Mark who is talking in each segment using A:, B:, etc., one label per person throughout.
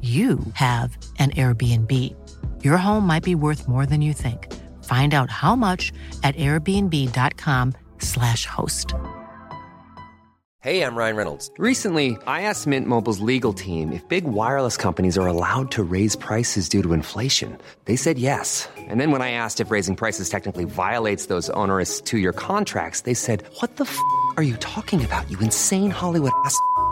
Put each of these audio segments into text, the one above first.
A: you have an Airbnb. Your home might be worth more than you think. Find out how much at airbnb.com/slash host.
B: Hey, I'm Ryan Reynolds. Recently, I asked Mint Mobile's legal team if big wireless companies are allowed to raise prices due to inflation. They said yes. And then when I asked if raising prices technically violates those onerous two-year contracts, they said, "What the f*** are you talking about? You insane Hollywood ass."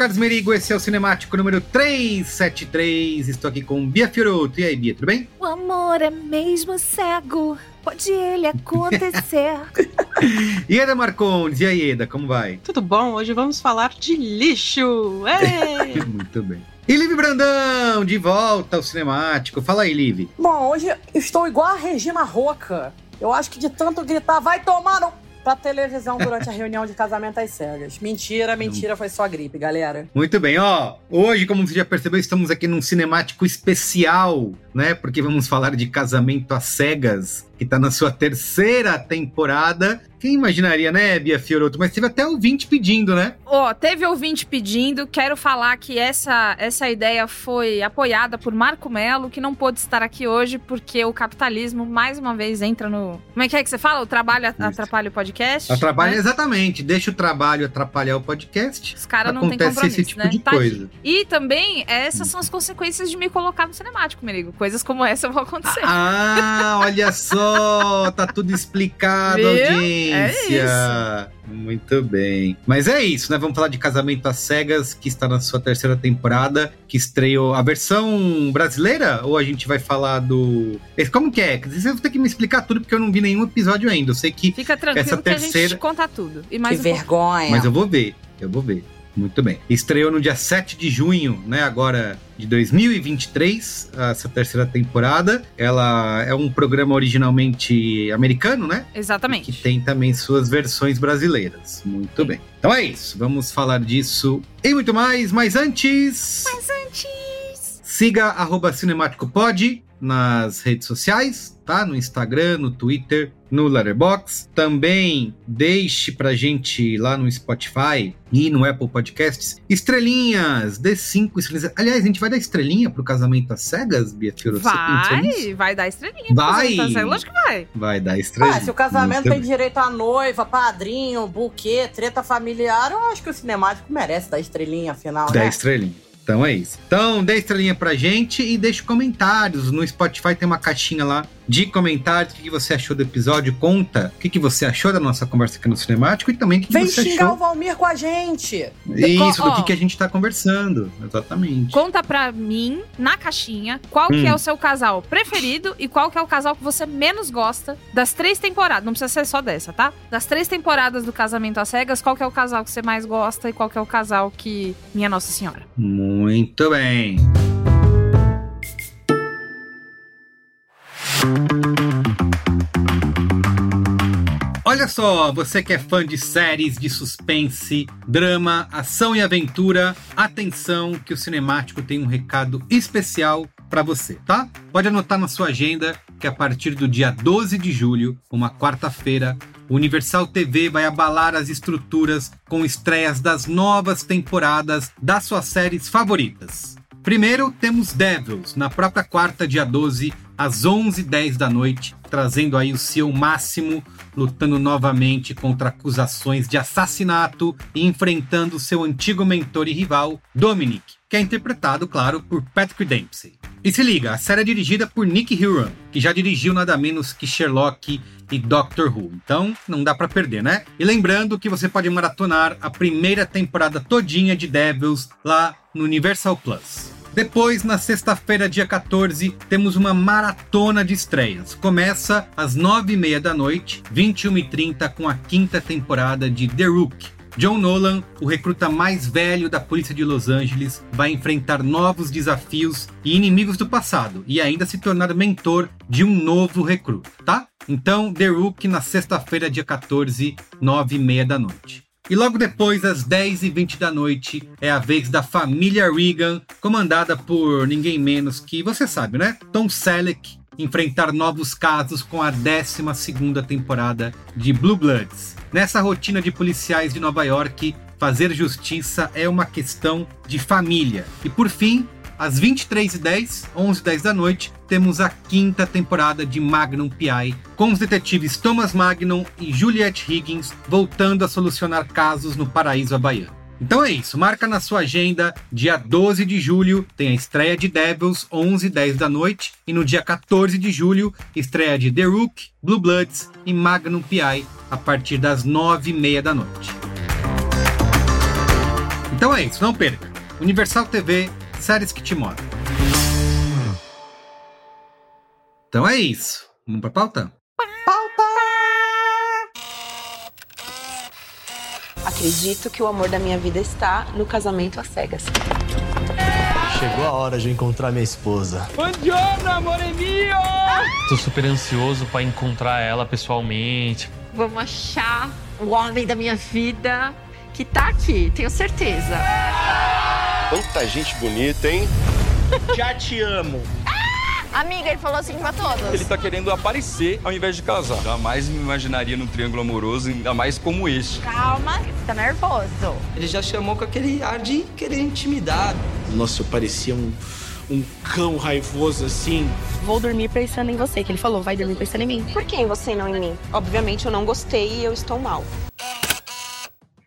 C: Carlos Merigo, esse é o Cinemático número 373. Estou aqui com Bia Fioroto. E aí, Bia, tudo bem?
D: O amor é mesmo cego. Pode ele acontecer.
C: Ieda Marcondes, e aí, Ieda, como vai?
E: Tudo bom? Hoje vamos falar de lixo.
C: Muito bem. E Liv Brandão, de volta ao Cinemático. Fala aí, Liv.
F: Bom, hoje estou igual a Regina Roca. Eu acho que de tanto gritar, vai tomar no pra televisão durante a reunião de casamento às cegas. Mentira, mentira, foi só gripe, galera.
C: Muito bem, ó. Hoje, como você já percebeu, estamos aqui num cinemático especial, né? Porque vamos falar de casamento às cegas, que tá na sua terceira temporada. Quem imaginaria, né, Bia Fioroto? Mas teve até ouvinte pedindo, né?
G: Ó, oh, teve ouvinte pedindo. Quero falar que essa, essa ideia foi apoiada por Marco Melo, que não pôde estar aqui hoje porque o capitalismo, mais uma vez, entra no. Como é que é que você fala? O trabalho atrapalha o podcast?
C: Atrapalha, né? exatamente. Deixa o trabalho atrapalhar o podcast.
G: Os caras não têm compromisso,
C: esse tipo
G: né?
C: de tá coisa.
G: Aqui. E também, essas são as consequências de me colocar no cinemático, Merigo. Coisas como essa vão acontecer.
C: Ah, olha só! tá tudo explicado, Viu? audiência. É isso. Muito bem. Mas é isso, né? Vamos falar de Casamento às Cegas, que está na sua terceira temporada, que estreou a versão brasileira? Ou a gente vai falar do. Como que é? Vocês vão ter que me explicar tudo, porque eu não vi nenhum episódio ainda. Eu sei que.
G: Fica tranquilo
C: essa
G: terceira... que a gente conta tudo.
F: E mais que um vergonha.
C: Pouco. Mas eu vou ver, eu vou ver. Muito bem. Estreou no dia 7 de junho, né? Agora de 2023, essa terceira temporada. Ela é um programa originalmente americano, né?
G: Exatamente.
C: E que tem também suas versões brasileiras. Muito bem. Então é isso. Vamos falar disso e muito mais. Mas antes.
D: Mas antes.
C: Siga arroba cinemáticopod nas redes sociais, tá? No Instagram, no Twitter no Letterboxd. Também deixe pra gente lá no Spotify e no Apple Podcasts estrelinhas, dê cinco estrelinhas. Aliás, a gente vai dar estrelinha pro casamento às cegas, Bia Fioro?
G: Vai, vai dar estrelinha.
C: Vai.
G: Lógico que vai.
C: Vai dar estrelinha.
F: Ah, se o casamento tem direito a noiva, padrinho, buquê, treta familiar, eu acho que o cinemático merece dar estrelinha, afinal,
C: Dá
F: né?
C: estrelinha. Então é isso. Então, dê estrelinha pra gente e deixe comentários. No Spotify tem uma caixinha lá de comentários. O que que você achou do episódio? Conta o que que você achou da nossa conversa aqui no Cinemático e também o que que
F: Vem
C: você
F: xingar
C: achou.
F: o Valmir com a gente.
C: Isso, do que, que a gente tá conversando. Exatamente.
G: Conta pra mim, na caixinha, qual que
C: Hum.
G: é o seu casal preferido e qual que é o casal que você menos gosta das três temporadas. Não precisa ser só dessa, tá? Das três temporadas do Casamento às Cegas, qual que é o casal que você mais gosta e qual que é o casal que... Minha Nossa Senhora.
C: Muito bem. Olha só, você que é fã de séries de suspense, drama, ação e aventura, atenção que o Cinemático tem um recado especial para você, tá? Pode anotar na sua agenda que a partir do dia 12 de julho, uma quarta-feira, Universal TV vai abalar as estruturas com estreias das novas temporadas das suas séries favoritas. Primeiro, temos Devils, na própria quarta, dia 12, às 11h10 da noite, trazendo aí o seu máximo, lutando novamente contra acusações de assassinato e enfrentando seu antigo mentor e rival, Dominic, que é interpretado, claro, por Patrick Dempsey. E se liga, a série é dirigida por Nick Huron, que já dirigiu nada menos que Sherlock e Doctor Who. Então, não dá pra perder, né? E lembrando que você pode maratonar a primeira temporada todinha de Devils lá no Universal Plus. Depois, na sexta-feira, dia 14, temos uma maratona de estreias. Começa às 9h30 da noite, 21h30, com a quinta temporada de The Rook. John Nolan, o recruta mais velho da polícia de Los Angeles, vai enfrentar novos desafios e inimigos do passado e ainda se tornar mentor de um novo recruta, tá? Então, The Rook na sexta-feira, dia 14, 9h30 da noite. E logo depois, às 10h20 da noite, é a vez da família Regan, comandada por ninguém menos que, você sabe, né? Tom Selleck, enfrentar novos casos com a 12ª temporada de Blue Bloods. Nessa rotina de policiais de Nova York, fazer justiça é uma questão de família. E por fim, às 23h10, 11h10 da noite, temos a quinta temporada de Magnum P.I., com os detetives Thomas Magnum e Juliette Higgins voltando a solucionar casos no paraíso havaiano. Então é isso, marca na sua agenda, dia 12 de julho tem a estreia de Devils, 11 h 10 da noite, e no dia 14 de julho, estreia de The Rook, Blue Bloods e Magnum P.I. a partir das 9 h 30 da noite. Então é isso, não perca. Universal TV, séries que te movem. Então é isso. Vamos pra pauta?
H: Acredito que o amor da minha vida está no casamento às cegas.
I: Chegou a hora de encontrar minha esposa.
J: Buongiorno, amore mio!
K: Tô super ansioso pra encontrar ela pessoalmente.
L: Vamos achar o homem da minha vida que tá aqui, tenho certeza.
M: Quanta gente bonita, hein?
J: Já te amo.
L: Amiga, ele falou assim pra todos.
N: Ele tá querendo aparecer ao invés de casar. Jamais me imaginaria num triângulo amoroso, ainda mais como este.
L: Calma, você tá nervoso.
O: Ele já chamou com aquele ar de querer intimidar.
P: Nossa, eu parecia um, um cão raivoso assim.
H: Vou dormir pensando em você, que ele falou, vai dormir pensando em mim. Por que em você e não em mim? Obviamente eu não gostei e eu estou mal.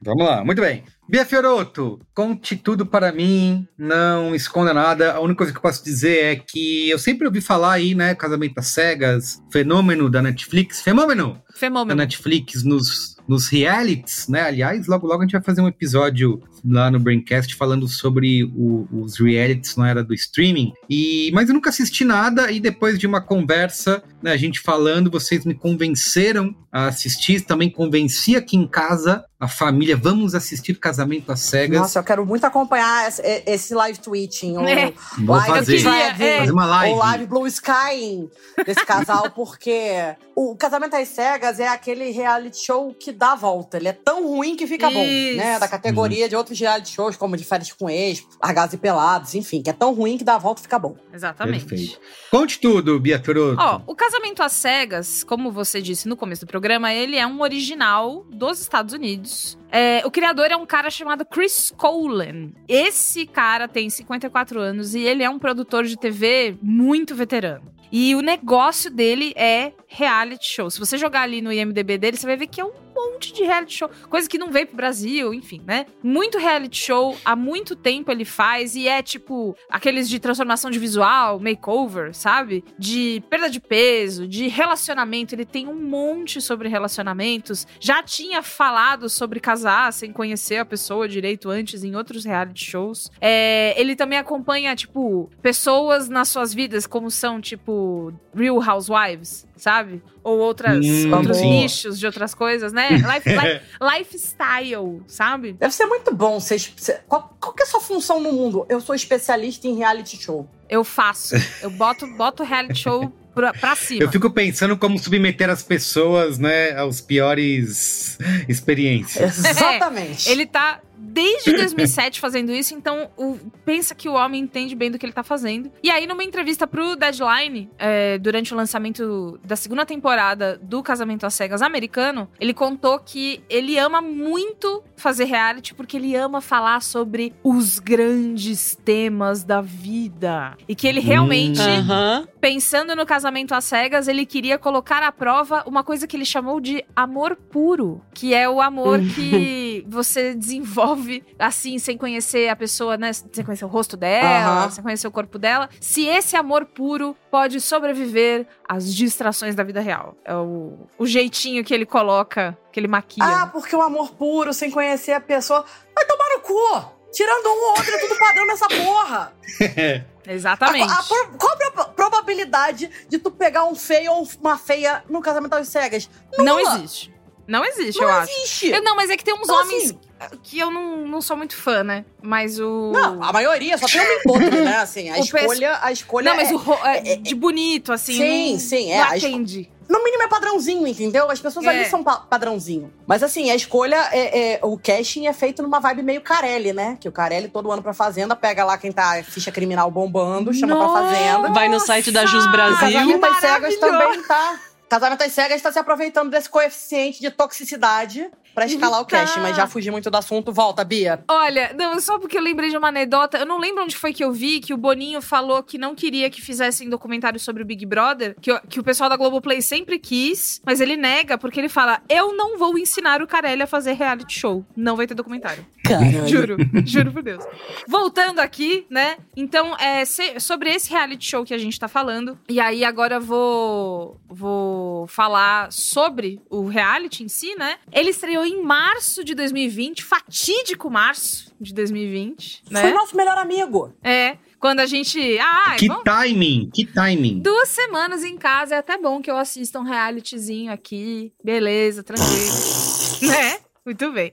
C: Vamos lá, muito bem. Bia Fioroto, conte tudo para mim, não esconda nada. A única coisa que eu posso dizer é que eu sempre ouvi falar aí, né, Casamento às Cegas, fenômeno da Netflix, fenômeno da
G: Fenômeno.
C: Netflix nos, nos realities, né? Aliás, logo logo a gente vai fazer um episódio lá no Braincast falando sobre o- os realities na era do streaming. E mas eu nunca assisti nada e depois de uma conversa, né, a gente falando, vocês me convenceram a assistir, também convenci aqui em casa a família, vamos assistir Casamento às Cegas.
F: Nossa, eu quero muito acompanhar esse, live tweeting. Ou
G: É.
C: Vou
F: live
C: fazer.
F: Dragging,
C: É. Fazer uma live.
F: Ou live blue sky desse casal, porque o Casamento às Cegas é aquele reality show que dá a volta. Ele é tão ruim que fica bom,
G: Isso.
F: né? Da categoria de outros reality shows, como de férias com ex, largados e pelados, enfim, que é tão ruim que dá a volta e fica bom.
G: Exatamente.
C: Perfeito. Conte tudo, Bia Fiorotto.
G: Ó, o Casamento às Cegas, como você disse no começo do programa, ele é um original dos Estados Unidos. É, o criador é um cara chamado Chris Colan. Esse cara tem 54 anos e ele é um produtor de TV muito veterano. E o negócio dele é reality show. Se você jogar ali no IMDB dele, você vai ver que é um monte de reality show. Coisa que não veio pro Brasil, enfim, né? Muito reality show, há muito tempo ele faz. E é tipo aqueles de transformação de visual, makeover, sabe? De perda de peso, de relacionamento. Ele tem um monte sobre relacionamentos. Já tinha falado sobre casar sem conhecer a pessoa direito antes em outros reality shows. É, ele também acompanha, tipo, pessoas nas suas vidas, como são, tipo, Real Housewives, sabe? Ou outras,
C: Hum,
G: outros
C: sim.
G: nichos de outras coisas, né? Life- li- lifestyle, sabe?
F: Deve ser muito bom. Você, você- qual, qual que é a sua função no mundo? Eu sou especialista em reality show.
G: Eu faço. Eu boto, boto reality show pra, pra cima.
C: Eu fico pensando como submeter as pessoas, né, aos piores experiências.
F: Exatamente.
G: É, ele tá desde 2007 fazendo isso, então o- pensa que o homem entende bem do que ele tá fazendo. E aí, numa entrevista pro Deadline, é, durante o lançamento da segunda temporada do Casamento às Cegas americano, ele contou que ele ama muito fazer reality porque ele ama falar sobre os grandes temas da vida. E que ele realmente
F: Aham.
G: pensando no casamento às cegas, ele queria colocar à prova uma coisa que ele chamou de amor puro, que é o amor que você desenvolve assim, sem conhecer a pessoa, né? Sem conhecer o rosto dela, sem conhecer o corpo dela. Se esse amor puro pode sobreviver às distrações da vida real. É o, o jeitinho que ele coloca, que ele maquia.
F: Ah, porque o amor puro, sem conhecer a pessoa. Vai tomar no cu! Tirando um ou outro, é tudo padrão nessa porra.
G: Exatamente.
F: A- a pro- qual a pro- probabilidade de tu pegar um feio ou uma feia no casamento às cegas?
G: Não
F: Nula.
G: existe. Não existe,
F: Não
G: eu acho.
F: existe.
G: Eu- não, mas é que tem uns
F: Então,
G: homens
F: assim-
G: que eu não, não sou muito fã, né? Mas o.
F: Não, a maioria só tem um podre, né? Assim, a
G: O
F: escolha, a escolha
G: Não, mas
F: é-
G: o ro- é de bonito, assim.
F: Sim,
G: não-
F: sim, é.
G: Não atende.
F: No mínimo é padrãozinho, entendeu? As pessoas
G: É.
F: ali são pa- padrãozinho. Mas assim, a escolha é, é- O casting é feito numa vibe meio Carelli, né? Que o Carelli todo ano pra Fazenda pega lá quem tá ficha criminal bombando, chama pra Fazenda.
H: Vai no site da Jus Brasil.
F: Casamento às cegas também tá. Casamento às cegas tá se aproveitando desse coeficiente de toxicidade pra escalar o casting, mas já fugi muito do assunto. Volta, Bia.
G: Olha, não, só porque eu lembrei de uma anedota. Eu não lembro onde foi que eu vi que o Boninho falou que não queria que fizessem documentário sobre o Big Brother, que, o- que o pessoal da Globoplay sempre quis, mas ele nega porque ele fala: Eu não vou ensinar o Carelli a fazer reality show. Não vai ter documentário.
F: Caralho.
G: Juro, juro por Deus. Voltando aqui, né? Então, é se- sobre esse reality show que a gente tá falando. E aí, agora eu vou, vou falar sobre o reality em si, né? Ele estreou em março de 2020, fatídico março de 2020, né?
F: Foi nosso melhor amigo.
G: É. Quando a gente. Ah,
C: Que
G: vamos-
C: timing, que timing.
G: Duas semanas em casa é até bom que eu assista um realityzinho aqui. Beleza, tranquilo. né? Muito bem.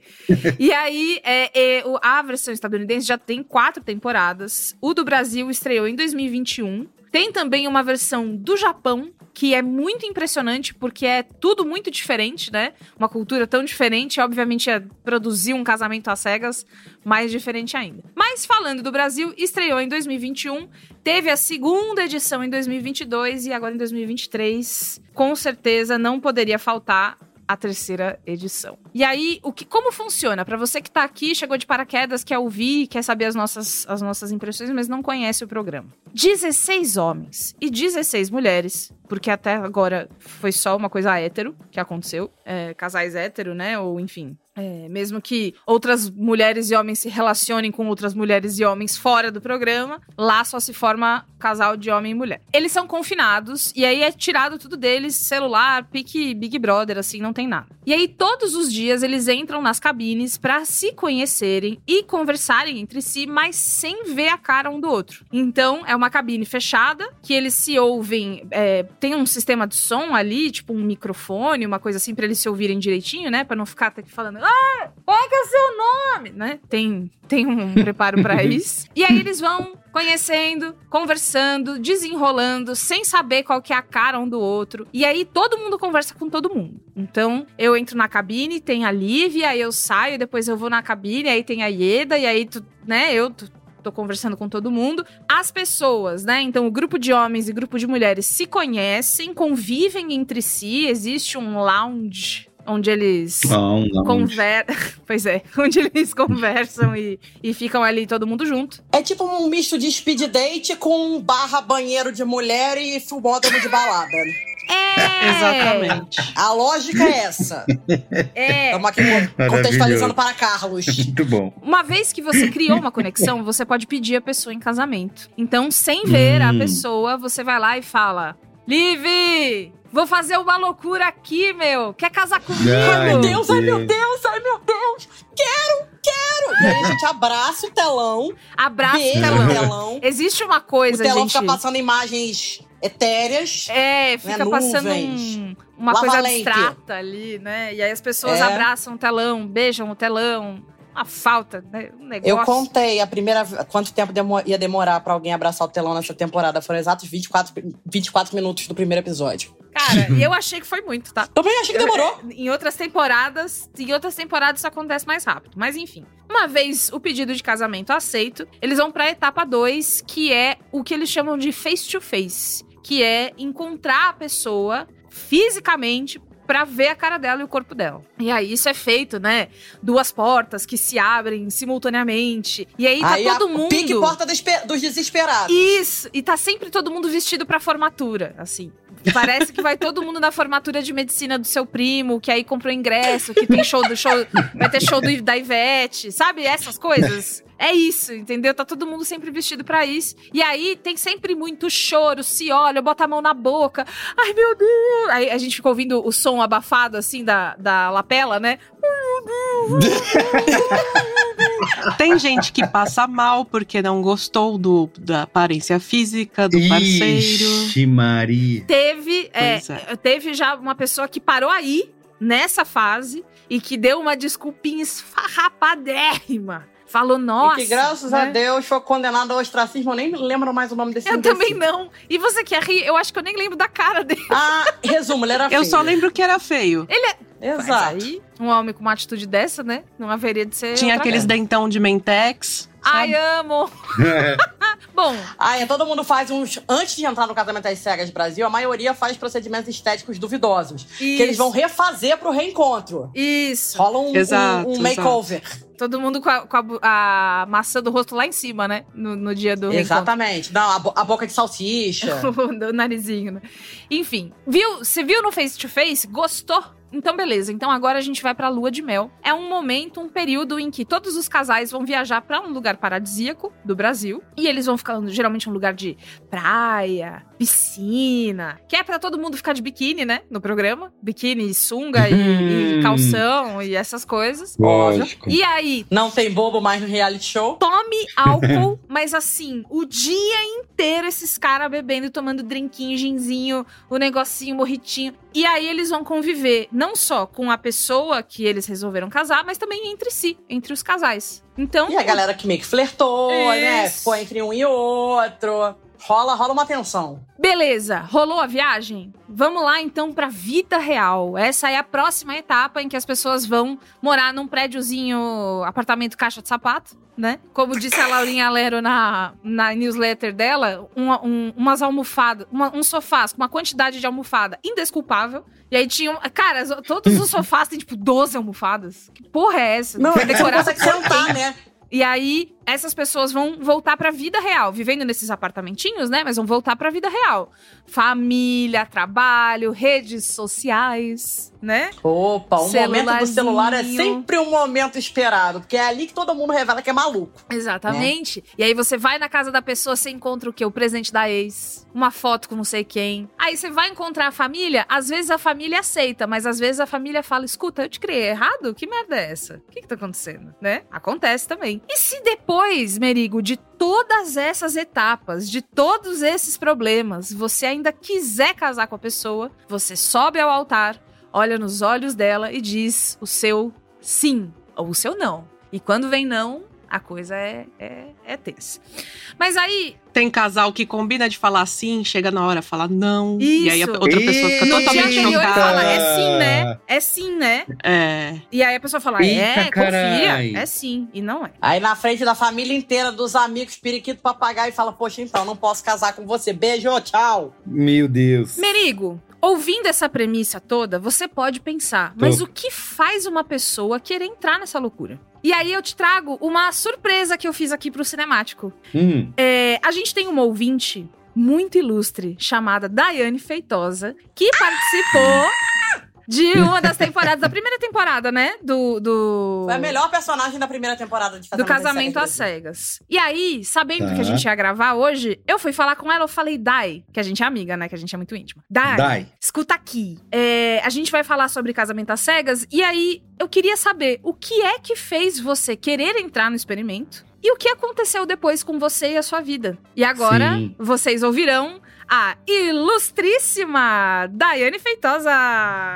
G: E aí, é, é, o- a versão estadunidense já tem quatro temporadas. O do Brasil estreou em 2021. Tem também uma versão do Japão, que é muito impressionante, porque é tudo muito diferente, né? Uma cultura tão diferente, obviamente, é produzir um casamento às cegas mais diferente ainda. Mas falando do Brasil, estreou em 2021, teve a segunda edição em 2022 e agora em 2023, com certeza não poderia faltar a terceira edição. E aí, o que, como funciona? Pra você que tá aqui, chegou de paraquedas, quer ouvir, quer saber as nossas, as nossas impressões, mas não conhece o programa. 16 homens e 16 mulheres, porque até agora foi só uma coisa hétero que aconteceu. É, casais hétero, né? Ou enfim. é, mesmo que outras mulheres e homens se relacionem com outras mulheres e homens fora do programa, lá só se forma casal de homem e mulher. Eles são confinados e aí é tirado tudo deles, celular, pique Big Brother, assim, não tem nada. E aí todos os dias eles entram nas cabines pra se conhecerem e conversarem entre si, mas sem ver a cara um do outro. Então é uma cabine fechada, que eles se ouvem. é, tem um sistema de som ali, tipo um microfone, uma coisa assim, pra eles se ouvirem direitinho, né? Pra não ficar até aqui falando, ah, qual é que é o seu nome? Né? Tem, tem um preparo pra isso. E aí eles vão conhecendo, conversando, desenrolando, sem saber qual que é a cara um do outro. E aí todo mundo conversa com todo mundo. Então, eu entro na cabine, tem a Lívia, aí eu saio, depois eu vou na cabine, aí tem a Ieda, e aí, tu, né, eu tu- tô conversando com todo mundo. As pessoas, né? Então, o grupo de homens e grupo de mulheres se conhecem, convivem entre si, existe um lounge onde eles conversam. pois é, onde eles conversam e, e ficam ali todo mundo junto.
F: É tipo um misto de speed date com barra banheiro de mulher e fumódromo de balada.
G: É!
E: Exatamente.
F: A lógica é essa.
G: É.
F: Estamos aqui contextualizando para Carlos.
C: Muito bom.
G: Uma vez que você criou uma conexão, você pode pedir a pessoa em casamento. Então, sem ver a
C: Hum.
G: pessoa, você vai lá e fala: Liv, vou fazer uma loucura aqui, meu. Quer casar comigo?
C: Ai,
F: Meu Deus, ai meu
C: Deus.
F: Ai meu Deus. Quero, quero. E aí a gente abraça o telão.
G: Abraça o telão.
F: o telão.
G: Existe uma
F: O
G: coisa,
F: telão
G: gente.
F: fica passando imagens etéreas.
G: É, fica
F: né,
G: passando um- uma
F: Lava
G: coisa
F: lente.
G: abstrata ali, né? E aí as pessoas
F: É.
G: abraçam o telão, beijam o telão. Uma falta, né? Um negócio.
F: Eu contei a primeira quanto tempo demo- ia demorar pra alguém abraçar o telão nessa temporada. Foram exatos 24, 24 minutos do primeiro episódio.
G: Cara, e eu achei que foi muito, tá?
F: Também achei que demorou.
G: Eu- em outras temporadas, em outras temporadas isso acontece mais rápido. Mas enfim. Uma vez o pedido de casamento aceito, eles vão pra etapa 2, que é o que eles chamam de face to face, que é encontrar a pessoa fisicamente pra ver a cara dela e o corpo dela. E aí isso é feito, né? Duas portas que se abrem simultaneamente. E aí tá
F: Aí
G: todo mundo
F: pique porta dos desesperados.
G: isso! E tá sempre todo mundo vestido pra formatura, assim. Parece que vai todo mundo na formatura de medicina do seu primo, que aí comprou ingresso, que tem show do show. Vai ter show do, da Ivete, sabe? Essas coisas. É isso, entendeu? Tá todo mundo sempre vestido pra isso. E aí tem sempre muito choro, se olha, bota a mão na boca. Ai, meu Deus! Aí a gente fica ouvindo o som abafado, assim, da, da lapela, né?
E: Tem gente que passa mal porque não gostou do, da aparência física do parceiro.
C: Ixi, Maria.
G: Teve, é,
E: é.
G: teve já uma pessoa que parou aí, nessa fase, e que deu uma desculpinha esfarrapadérrima. Falou, nossa.
F: e que graças
G: né?
F: a Deus foi condenado ao ostracismo. Eu nem lembro mais o nome desse
G: Eu
F: imbecil.
G: também não. E você quer rir? Eu acho que eu nem lembro da cara dele.
F: Ah, resumo, ele era feio.
E: Eu só lembro que era feio.
G: Ele é.
F: Exato.
G: Mas aí, um homem com uma atitude dessa, né? Não haveria de ser.
E: Tinha aqueles dentão de mentex.
G: Ai, amo. Bom,
F: Ah, é, todo mundo faz uns. Antes de entrar no casamento às cegas Brasil, a maioria faz procedimentos estéticos duvidosos. Que eles vão refazer pro reencontro.
G: Isso.
F: Rola um,
E: Exato,
F: um, um makeover.
G: todo mundo com, a, com a a maçã do rosto lá em cima, né? No, no dia do reencontro.
F: Exatamente. Não, a, bo- a boca de salsicha.
G: do narizinho, né? Enfim, viu? Você viu no Face to Face? Gostou? Então, beleza. Então, agora a gente vai pra lua de mel. É um momento, um período em que todos os casais vão viajar pra um lugar paradisíaco do Brasil. E eles vão ficando, geralmente, um lugar de praia, piscina. Que é pra todo mundo ficar de biquíni, né? No programa. Biquíni, sunga e, e calção e essas coisas.
C: Lógico.
G: E aí,
F: Não tem bobo mais no reality show.
G: tome álcool, mas assim, o dia inteiro esses caras bebendo e tomando drinquinho, ginzinho, o negocinho, morritinho. E aí eles vão conviver não só com a pessoa que eles resolveram casar, mas também entre si, entre os casais. Então,
F: E a galera que meio que flertou, né?
G: Isso.
F: Ficou entre um e outro. Rola, rola uma tensão.
G: Beleza, rolou a viagem? Vamos lá então pra vida real. Essa é a próxima etapa em que as pessoas vão morar num prédiozinho, apartamento caixa de sapato, né? Como disse a Laurinha Lero na, na newsletter dela, um- um- umas almofadas, uma, um sofás com uma quantidade de almofada indesculpável. E aí tinham. Cara, todos os sofás têm tipo 12 almofadas. Que porra é essa?
F: Não,
G: Foi
F: você não consegue sentar, né?
G: E aí, essas pessoas vão voltar pra vida real, vivendo nesses apartamentinhos, né? Mas vão voltar pra vida real. Família, trabalho, redes sociais, né?
F: Opa, o momento do celular é sempre um momento esperado, porque é ali que todo mundo revela que é maluco.
G: Exatamente. E aí você vai na casa da pessoa, você encontra o quê? O presente da ex, uma foto com não sei quem. Aí você vai encontrar a família, às vezes a família aceita, mas às vezes a família fala: escuta, eu te criei errado? Que merda é essa? O que, que tá acontecendo? Né? Acontece também. E se depois depois, Merigo, de todas essas etapas, de todos esses problemas, você ainda quiser casar com a pessoa, você sobe ao altar, olha nos olhos dela e diz o seu sim ou o seu não. E quando vem não, a coisa é, é, é tensa. Mas aí.
E: Tem casal que combina de falar sim, chega na hora fala não.
G: Isso.
E: E aí a outra pessoa fica totalmente chocada.
G: fala, é sim, né? É sim, né?
E: É.
G: E aí a pessoa fala,
C: Eita,
G: é,
C: carai.
G: confia, é sim. E não é.
F: Aí na frente da família inteira, dos amigos, periquito, papagaio, fala: Poxa, então, não posso casar com você. Beijo, tchau.
C: Meu Deus.
G: Merigo, ouvindo essa premissa toda, você pode pensar, mas o que faz uma pessoa querer entrar nessa loucura? E aí eu te trago uma surpresa que eu fiz aqui pro cinemático.
C: Hum.
G: É, a gente tem uma ouvinte muito ilustre chamada Daiane Feitosa, que participou de uma das temporadas, da primeira temporada, né? Do. do...
F: Foi a melhor personagem da primeira temporada de
G: Do
F: Casamento, às
G: às cegas. E aí, sabendo
C: Tá.
G: que a gente ia gravar hoje, eu fui falar com ela, eu falei, Dai, que a gente é amiga, né? Que a gente é muito íntima. Dai,
C: Dai.
G: escuta aqui. É, a gente vai falar sobre casamento às cegas, e aí eu queria saber o que é que fez você querer entrar no experimento e o que aconteceu depois com você e a sua vida. E agora
C: Sim.
G: vocês ouvirão a ilustríssima Daiane Feitosa.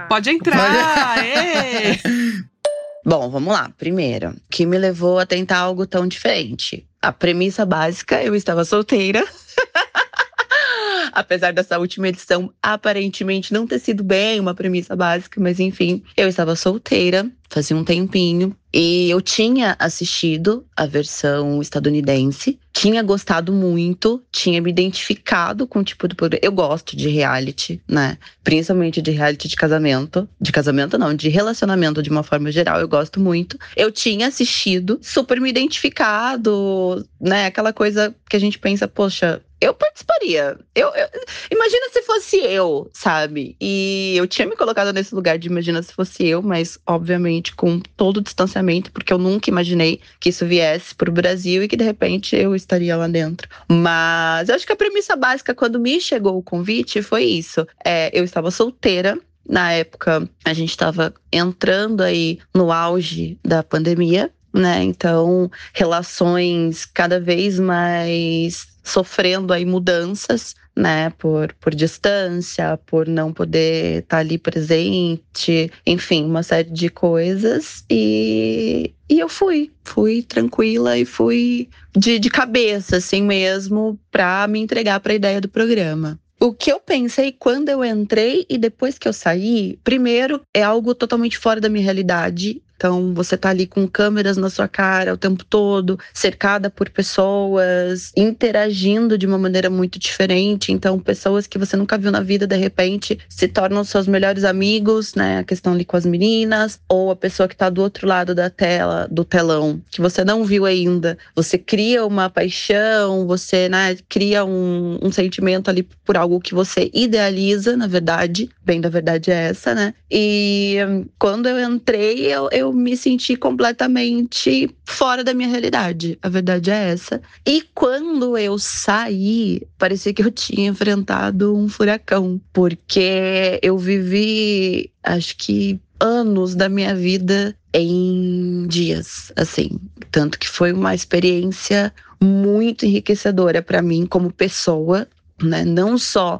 E: Pode entrar!
Q: Bom, vamos lá. Primeiro, o que me levou a tentar algo tão diferente? A premissa básica, eu estava solteira. Apesar dessa última edição aparentemente não ter sido bem uma premissa básica, mas enfim, eu estava solteira, fazia um tempinho, e eu tinha assistido a versão estadunidense, tinha gostado muito, tinha me identificado com o tipo de programa. Eu gosto de reality, né? Principalmente de reality de casamento. De casamento, não, de relacionamento de uma forma geral, eu gosto muito. Eu tinha assistido, super me identificado, né? Aquela coisa que a gente pensa, poxa, eu participaria. Eu, eu- imagina se fosse eu, sabe? E eu tinha me colocado nesse lugar de imagina se fosse eu, mas obviamente com todo o distanciamento, porque eu nunca imaginei que isso viesse pro Brasil e que de repente eu estaria lá dentro. Mas eu acho que a premissa básica quando me chegou o convite foi isso. É, eu estava solteira. Na época, a gente estava entrando aí no auge da pandemia, né? Então, relações cada vez mais sofrendo aí mudanças, né? Por, por distância, por não poder estar ali presente, enfim, uma série de coisas. E, e eu fui, fui tranquila e fui de, de cabeça, assim mesmo, pra me entregar para a ideia do programa. O que eu pensei quando eu entrei e depois que eu saí, primeiro, é algo totalmente fora da minha realidade. Então, você tá ali com câmeras na sua cara o tempo todo, cercada por pessoas, interagindo de uma maneira muito diferente. Então, pessoas que você nunca viu na vida, de repente, se tornam seus melhores amigos, né? A questão ali com as meninas, ou a pessoa que tá do outro lado da tela, do telão, que você não viu ainda. Você cria uma paixão, você, né, cria um, um sentimento ali por algo que você idealiza, na verdade. Bem, da verdade é essa, né? E hum, quando eu entrei, eu, eu me senti completamente fora da minha realidade. A verdade é essa. E quando eu saí, parecia que eu tinha enfrentado um furacão, porque eu vivi, acho que anos da minha vida em dias, assim, tanto que foi uma experiência muito enriquecedora para mim como pessoa, né? Não só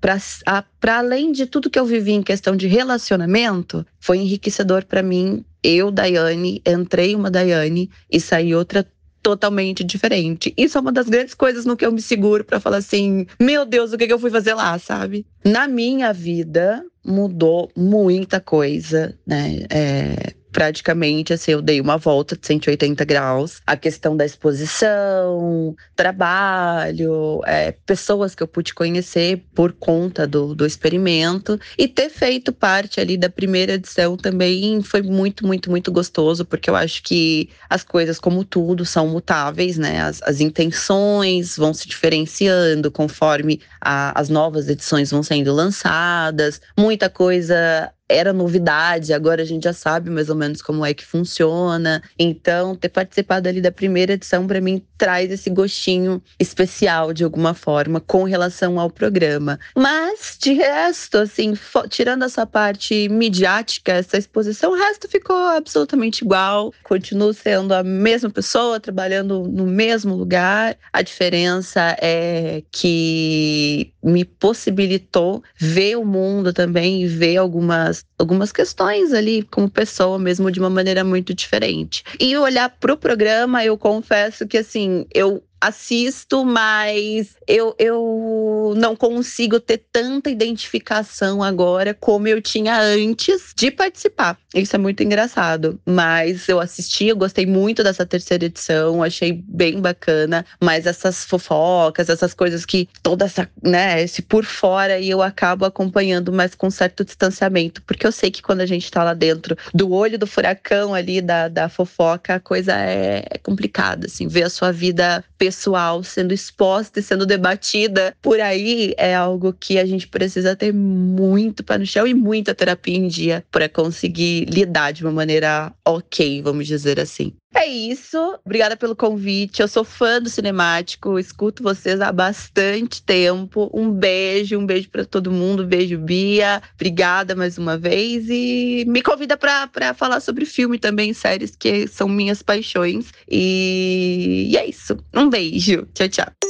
Q: para além de tudo que eu vivi em questão de relacionamento, foi enriquecedor para mim. Eu, Daiane, entrei uma Daiane e saí outra totalmente diferente. Isso é uma das grandes coisas no que eu me seguro para falar assim: meu Deus, o que, que eu fui fazer lá, sabe? Na minha vida mudou muita coisa, né? É, praticamente assim, eu dei uma volta de 180 graus. A questão da exposição, trabalho, é, pessoas que eu pude conhecer por conta do, do experimento e ter feito parte ali da primeira edição também foi muito, muito, muito gostoso, porque eu acho que as coisas, como tudo, são mutáveis, né? As, as intenções vão se diferenciando conforme a- as novas edições vão sendo lançadas, muita coisa era novidade, agora a gente já sabe mais ou menos como é que funciona. Então, ter participado ali da primeira edição para mim traz esse gostinho especial de alguma forma com relação ao programa. Mas de resto, assim, tirando essa parte midiática, essa exposição, o resto ficou absolutamente igual. Continuo sendo a mesma pessoa, trabalhando no mesmo lugar. A diferença é que me possibilitou ver o mundo também e ver algumas, algumas questões ali como pessoa mesmo de uma maneira muito diferente. E olhar pro programa, eu confesso que assim, eu assisto, mas eu, eu não consigo ter tanta identificação agora como eu tinha antes de participar. Isso é muito engraçado. Mas eu assisti, eu gostei muito dessa terceira edição, achei bem bacana. Mas essas fofocas, essas coisas que toda essa, né, esse por fora e eu acabo acompanhando, mas com certo distanciamento. Porque eu sei que quando a gente tá lá dentro do olho do furacão ali, da, da fofoca, a coisa é, é complicada, assim, ver a sua vida pessoal sendo exposta e sendo debatida por aí é algo que a gente precisa ter muito pé no chão e muita terapia em dia para conseguir lidar de uma maneira ok, vamos dizer assim. É isso. Obrigada pelo convite. Eu sou fã do cinemático, escuto vocês há bastante tempo. Um beijo, um beijo para todo mundo. Beijo, Bia. Obrigada mais uma vez e me convida para falar sobre filme também, séries que são minhas paixões. E, e é isso. Um beijo. Tchau, tchau.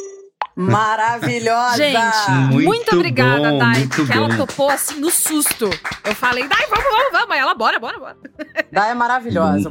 F: Maravilhosa!
G: Gente, muito, muito obrigada, bom, Dai, porque bom. ela topou assim no susto. Eu falei, Dai, vamos, vamos, vamos. Aí ela, bora, bora, bora.
F: Dai é maravilhosa.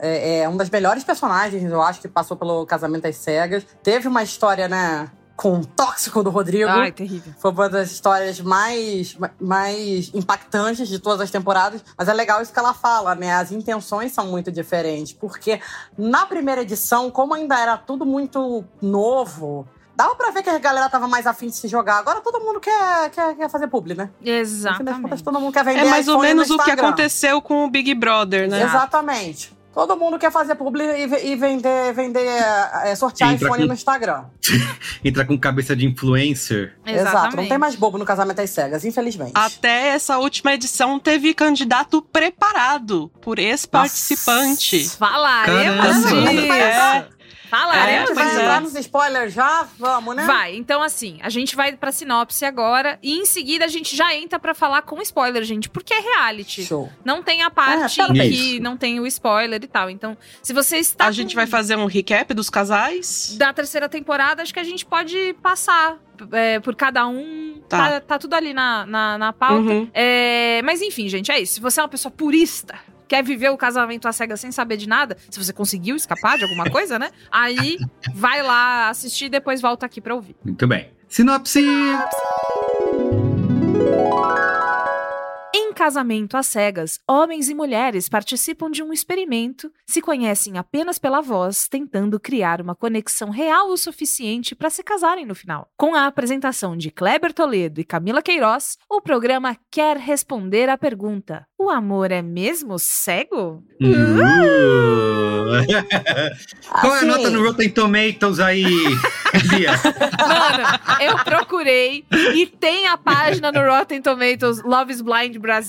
F: É, é um das melhores personagens, eu acho, que passou pelo Casamento às Cegas. Teve uma história, né? com o tóxico do Rodrigo.
G: Ai, terrível.
F: Foi uma das histórias mais, mais impactantes de todas as temporadas. Mas é legal isso que ela fala, né? As intenções são muito diferentes. Porque na primeira edição, como ainda era tudo muito novo, Dava pra ver que a galera tava mais afim de se jogar. Agora todo mundo quer, quer, quer fazer publi, né?
G: Exatamente.
F: Contas, todo mundo quer vender
E: É mais ou menos o que aconteceu com o Big Brother, né?
F: Exatamente. Todo mundo quer fazer publi e, e vender, vender é, sortear iPhone com... no Instagram.
C: Entra com cabeça de influencer.
F: Exatamente. Exato. Não tem mais bobo no casamento às cegas, infelizmente.
E: Até essa última edição teve candidato preparado por ex-participante.
G: Falaremos disso. É. Falaremos.
F: É, vai entrar nos spoilers já? Vamos, né?
G: Vai. Então, assim, a gente vai pra sinopse agora e em seguida a gente já entra pra falar com spoiler, gente, porque é reality.
F: Show.
G: Não tem a parte é, que não tem o spoiler e tal. Então, se você está.
E: A com... gente vai fazer um recap dos casais?
G: Da terceira temporada, acho que a gente pode passar é, por cada um. Tá. tá. Tá, tudo ali na, na, na pauta. Uhum. É, mas enfim, gente, é isso. Se você é uma pessoa purista, quer viver o casamento à cega sem saber de nada, se você conseguiu escapar de alguma coisa, né? Aí vai lá assistir e depois volta aqui pra ouvir.
C: Muito bem. Sinopse!
R: Em casamento às cegas, homens e mulheres participam de um experimento, se conhecem apenas pela voz, tentando criar uma conexão real o suficiente para se casarem no final. Com a apresentação de Kleber Toledo e Camila Queiroz, o programa quer responder à pergunta: o amor é mesmo cego?
C: Uh! Qual é a nota no Rotten Tomatoes aí?
G: Mano, eu procurei e tem a página no Rotten Tomatoes Love is Blind Brasil,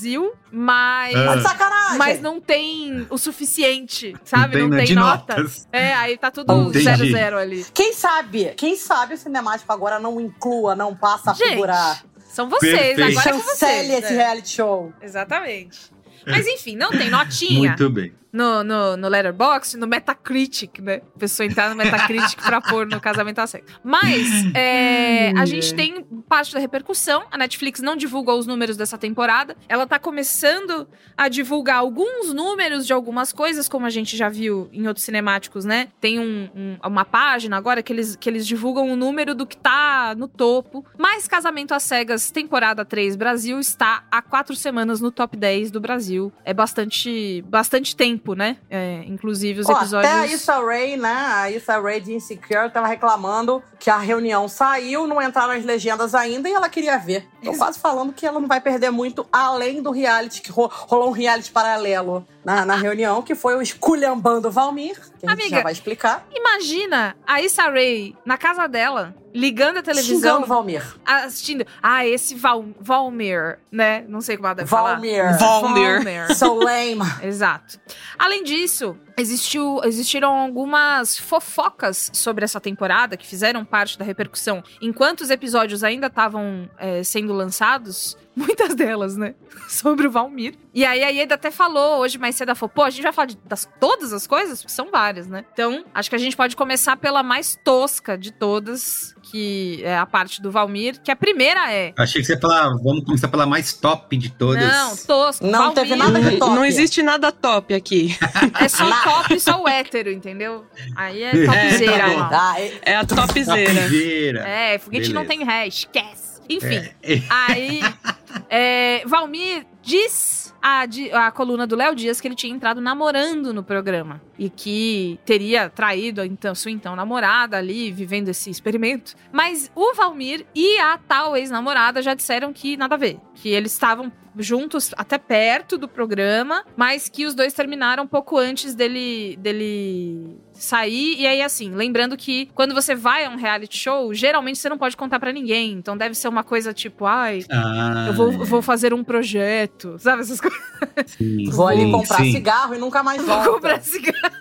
G: mas.
F: Ah. Sacanagem!
G: Mas não tem o suficiente, sabe? Não tem, não tem notas. Notas. É, aí tá tudo zero zero ali.
F: Quem sabe? Quem sabe o cinemático agora não inclua, não passa a
G: Gente,
F: figurar.
G: São vocês, Perfeito. agora é com vocês.
F: esse né? reality show.
G: Exatamente. Mas enfim, não tem notinha.
C: Muito bem
G: no, no, no Letterboxd, no Metacritic, né? A pessoa entrar no Metacritic pra pôr no casamento a sexo. Mas é, a gente tem parte da repercussão. A Netflix não divulgou os números dessa temporada. Ela tá começando a divulgar alguns números de algumas coisas, como a gente já viu em outros cinemáticos, né? Tem um, um, uma página agora que eles, que eles divulgam o número do que tá no topo. Mas Casamento às Cegas, temporada 3 Brasil, está há quatro semanas no top 10 do Brasil. É bastante, bastante tempo tempo, né? É, inclusive os episódios.
F: Até a Issa Rae, né? A Issa Rae de Insecure tava reclamando que a reunião saiu, não entraram as legendas ainda e ela queria ver. Tô quase falando que ela não vai perder muito, além do reality, que rolou um reality paralelo na, na reunião, que foi o Esculhambando Valmir, que a gente Amiga, já vai explicar.
G: Imagina a Issa Rae na casa dela ligando a televisão.
F: Xingando Valmir.
G: Assistindo. Ah, esse Val, Valmir, né? Não sei como ela deve
F: Valmir.
G: falar.
F: Valmir. So lame.
G: Exato. Além disso, existiu, existiram algumas fofocas sobre essa temporada que fizeram parte da repercussão. Enquanto os episódios ainda estavam é, sendo lançados, muitas delas, né? Sobre o Valmir. E aí a Ieda até falou hoje mais cedo, falou, pô, a gente vai falar de das, todas as coisas? Porque são várias, né? Então, acho que a gente pode começar pela mais tosca de todas, que é a parte do Valmir, que a primeira é...
C: Achei que você ia falar, vamos começar pela mais top de todas.
G: Não, tosca.
F: Não
G: Valmir.
F: teve nada de top.
E: Não existe nada top aqui.
G: É só top, só o hétero, entendeu? Aí é topzera.
E: É, tá.
F: Ah, e-
E: É a topzera.
C: Topzera.
G: É, foguete não
C: Beleza.
G: tem ré, esquece. Enfim,
C: É.
G: aí é, Valmir diz a, a coluna do Léo Dias que ele tinha entrado namorando no programa e que teria traído então, sua então namorada ali, vivendo esse experimento. Mas o Valmir e a tal ex-namorada já disseram que nada a ver, que eles estavam juntos até perto do programa, mas que os dois terminaram pouco antes dele dele sair. E aí, assim, lembrando que quando você vai a um reality show, geralmente você não pode contar pra ninguém. Então deve ser uma coisa tipo, ai,
C: Ah,
G: eu vou, vou fazer um projeto. Sabe essas coisas?
C: sim,
F: Vou ali comprar
C: sim.
F: cigarro e nunca mais
G: Vou
F: volta.
G: comprar cigarro.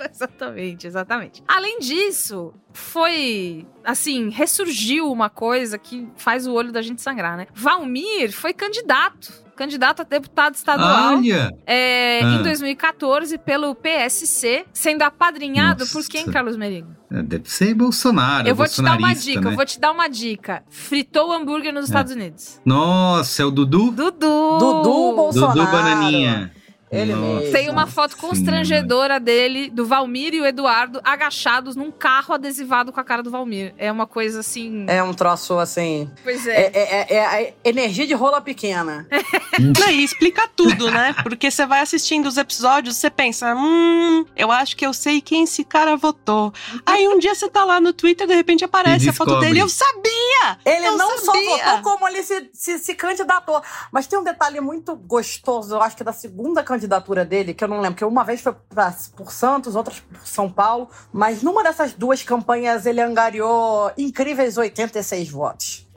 G: exatamente, exatamente. Além disso, foi assim, ressurgiu uma coisa que faz o olho da gente sangrar, né? Valmir foi candidato. Candidato a deputado estadual. É,
C: Ah.
G: Em 2014, pelo PSC, sendo apadrinhado
C: Nossa.
G: por quem, Carlos Merigo?
C: Deve ser Bolsonaro.
G: eu vou te dar uma dica,
C: né?
G: eu vou te dar uma dica. Fritou o hambúrguer nos Estados Unidos.
C: Nossa, é o Dudu?
G: Dudu!
F: Dudu Bolsonaro.
C: Dudu Bananinha.
F: Ele mesmo.
G: Tem uma foto
C: Sim.
G: constrangedora dele, do Valmir e o Eduardo, agachados num carro adesivado com a cara do Valmir. É uma coisa assim.
F: É um troço assim.
G: Pois
F: É,
G: é.
F: é, é- é energia de rola pequena.
E: Não, e explica tudo, né? Porque você vai assistindo os episódios, você pensa, hum, eu acho que eu sei quem esse cara votou. Aí um dia você tá lá no Twitter, de repente aparece a foto dele, eu sabia!
F: Ele
E: Eu
F: não só
E: sabia.
F: votou, como ele se, se, se candidatou. Mas tem um detalhe muito gostoso, eu acho que da segunda candidatura dele, que eu não lembro, que uma vez foi pra, por Santos, outras por São Paulo, mas numa dessas duas campanhas ele angariou incríveis 86 votos.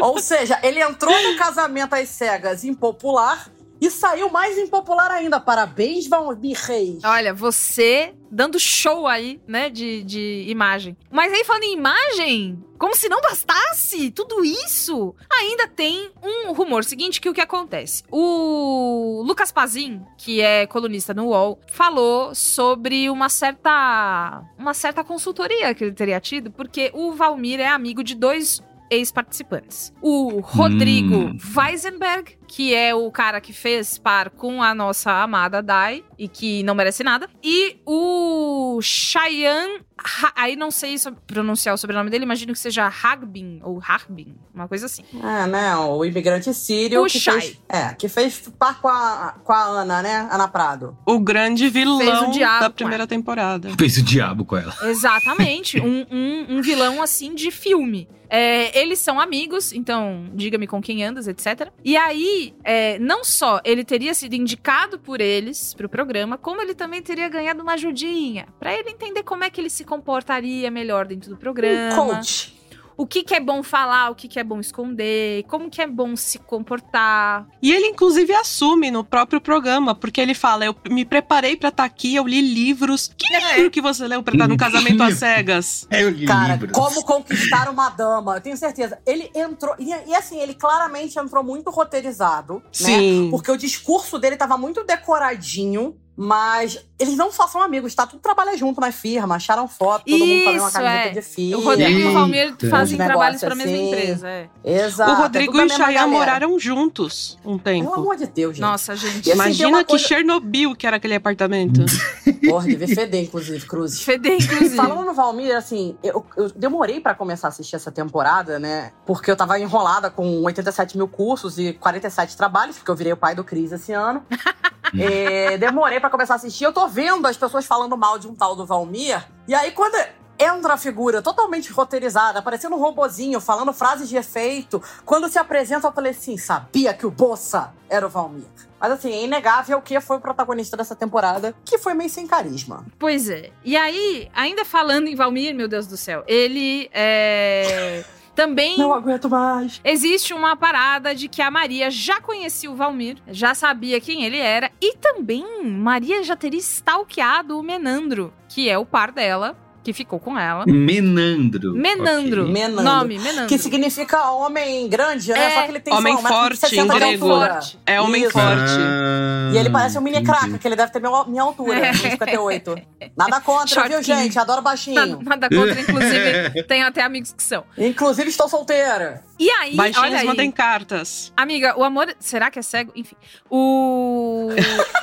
F: Ou seja, ele entrou no casamento às cegas impopular e saiu mais impopular ainda. Parabéns, Valmir Reis.
G: Olha, você dando show aí, né, de, de imagem. Mas aí, falando em imagem, como se não bastasse tudo isso, ainda tem um rumor seguinte, que o que acontece? O Lucas Pazin, que é colunista no UOL, falou sobre uma certa, uma certa consultoria que ele teria tido, porque o Valmir é amigo de dois ex-participantes. O Rodrigo
C: Hum.
G: Weisenberg, que é o cara que fez par com a nossa amada Dai e que não merece nada. E o Cheyenne. Ha- Aí não sei pronunciar o sobrenome dele, imagino que seja Hagbin ou Harbin, uma coisa assim.
F: É, né? O imigrante sírio
G: O
F: que
G: Shai.
F: fez, é, que fez par com a, com a Ana, né? Ana Prado.
E: O grande vilão
G: o diabo
E: da primeira temporada.
C: Fez o diabo com ela.
G: Exatamente, um, um, um vilão assim de filme. É, eles são amigos, então diga-me com quem andas, etc. E aí, é, não só ele teria sido indicado por eles pro programa, como ele também teria ganhado uma ajudinha pra ele entender como é que ele se comportaria melhor dentro do programa.
F: Um coach.
G: O que, que é bom falar, o que, que é bom esconder, como que é bom se comportar.
E: E ele, inclusive, assume no próprio programa, porque ele fala: Eu me preparei pra estar aqui, eu li livros. Que livro que você leu pra estar no casamento às cegas?
C: É o
F: Cara,
C: livro.
F: como conquistar uma dama. Eu tenho certeza. Ele entrou. E, e assim, ele claramente entrou muito roteirizado, né?
E: Sim.
F: Porque o discurso dele tava muito decoradinho. Mas eles não só são amigos, tá? Tudo trabalha junto na firma, acharam foto, todo mundo fazendo uma
G: Isso,
F: camiseta
G: é.
F: de filha.
G: O Rodrigo e o Valmir fazem trabalhos
F: negócios
G: pra mesma
F: assim.
G: empresa. É.
F: Exato.
E: o
F: é
E: Rodrigo
F: a
E: e o
F: galera.
E: moraram juntos um tempo.
F: Pelo amor de Deus, gente.
G: Nossa, gente.
F: E assim,
E: Imagina que
F: coisa-
E: Chernobyl que era aquele apartamento.
F: Porra, devia feder, inclusive, Cruzes.
G: Feder, inclusive.
F: Falando no Valmir, assim, eu, eu demorei pra começar a assistir essa temporada, né? Porque eu tava enrolada com 87 mil cursos e 47 trabalhos, porque eu virei o pai do Cris esse ano. É, demorei pra começar a assistir. Eu tô vendo as pessoas falando mal de um tal do Valmir. E aí, quando entra a figura totalmente roteirizada, parecendo um robozinho, falando frases de efeito, quando se apresenta, eu falei assim: sabia que o Bossa era o Valmir. Mas assim, é inegável que foi o protagonista dessa temporada, que foi meio sem carisma.
G: Pois é. E aí, ainda falando em Valmir, meu Deus do céu, ele é. Também.
F: Não aguento mais.
G: Existe uma parada de que a Maria já conhecia o Valmir, já sabia quem ele era, e também Maria já teria stalkeado o Menandro, que é o par dela, que ficou com ela.
C: Menandro.
G: Menandro.
C: Ok.
F: Menandro.
G: Nome, Menandro.
F: Que significa homem grande, né?
G: É.
F: Só que ele tem
E: Homem
F: só 1,60m
E: forte,
F: de
E: em grego.
F: altura.
E: É homem
F: Isso.
E: forte.
C: Ah,
F: E ele parece um mini
C: entendi.
F: craca, que ele deve ter minha, minha altura,
G: É.
F: 1,58. Nada contra, viu, gente? Adoro baixinho.
G: Nada, nada contra, inclusive, tenho até amigos que são.
F: Inclusive, estou solteira.
G: E aí, olha
E: Baixinhos
G: aí.
E: mandem cartas.
G: Amiga, o amor. Será que é cego? Enfim. O.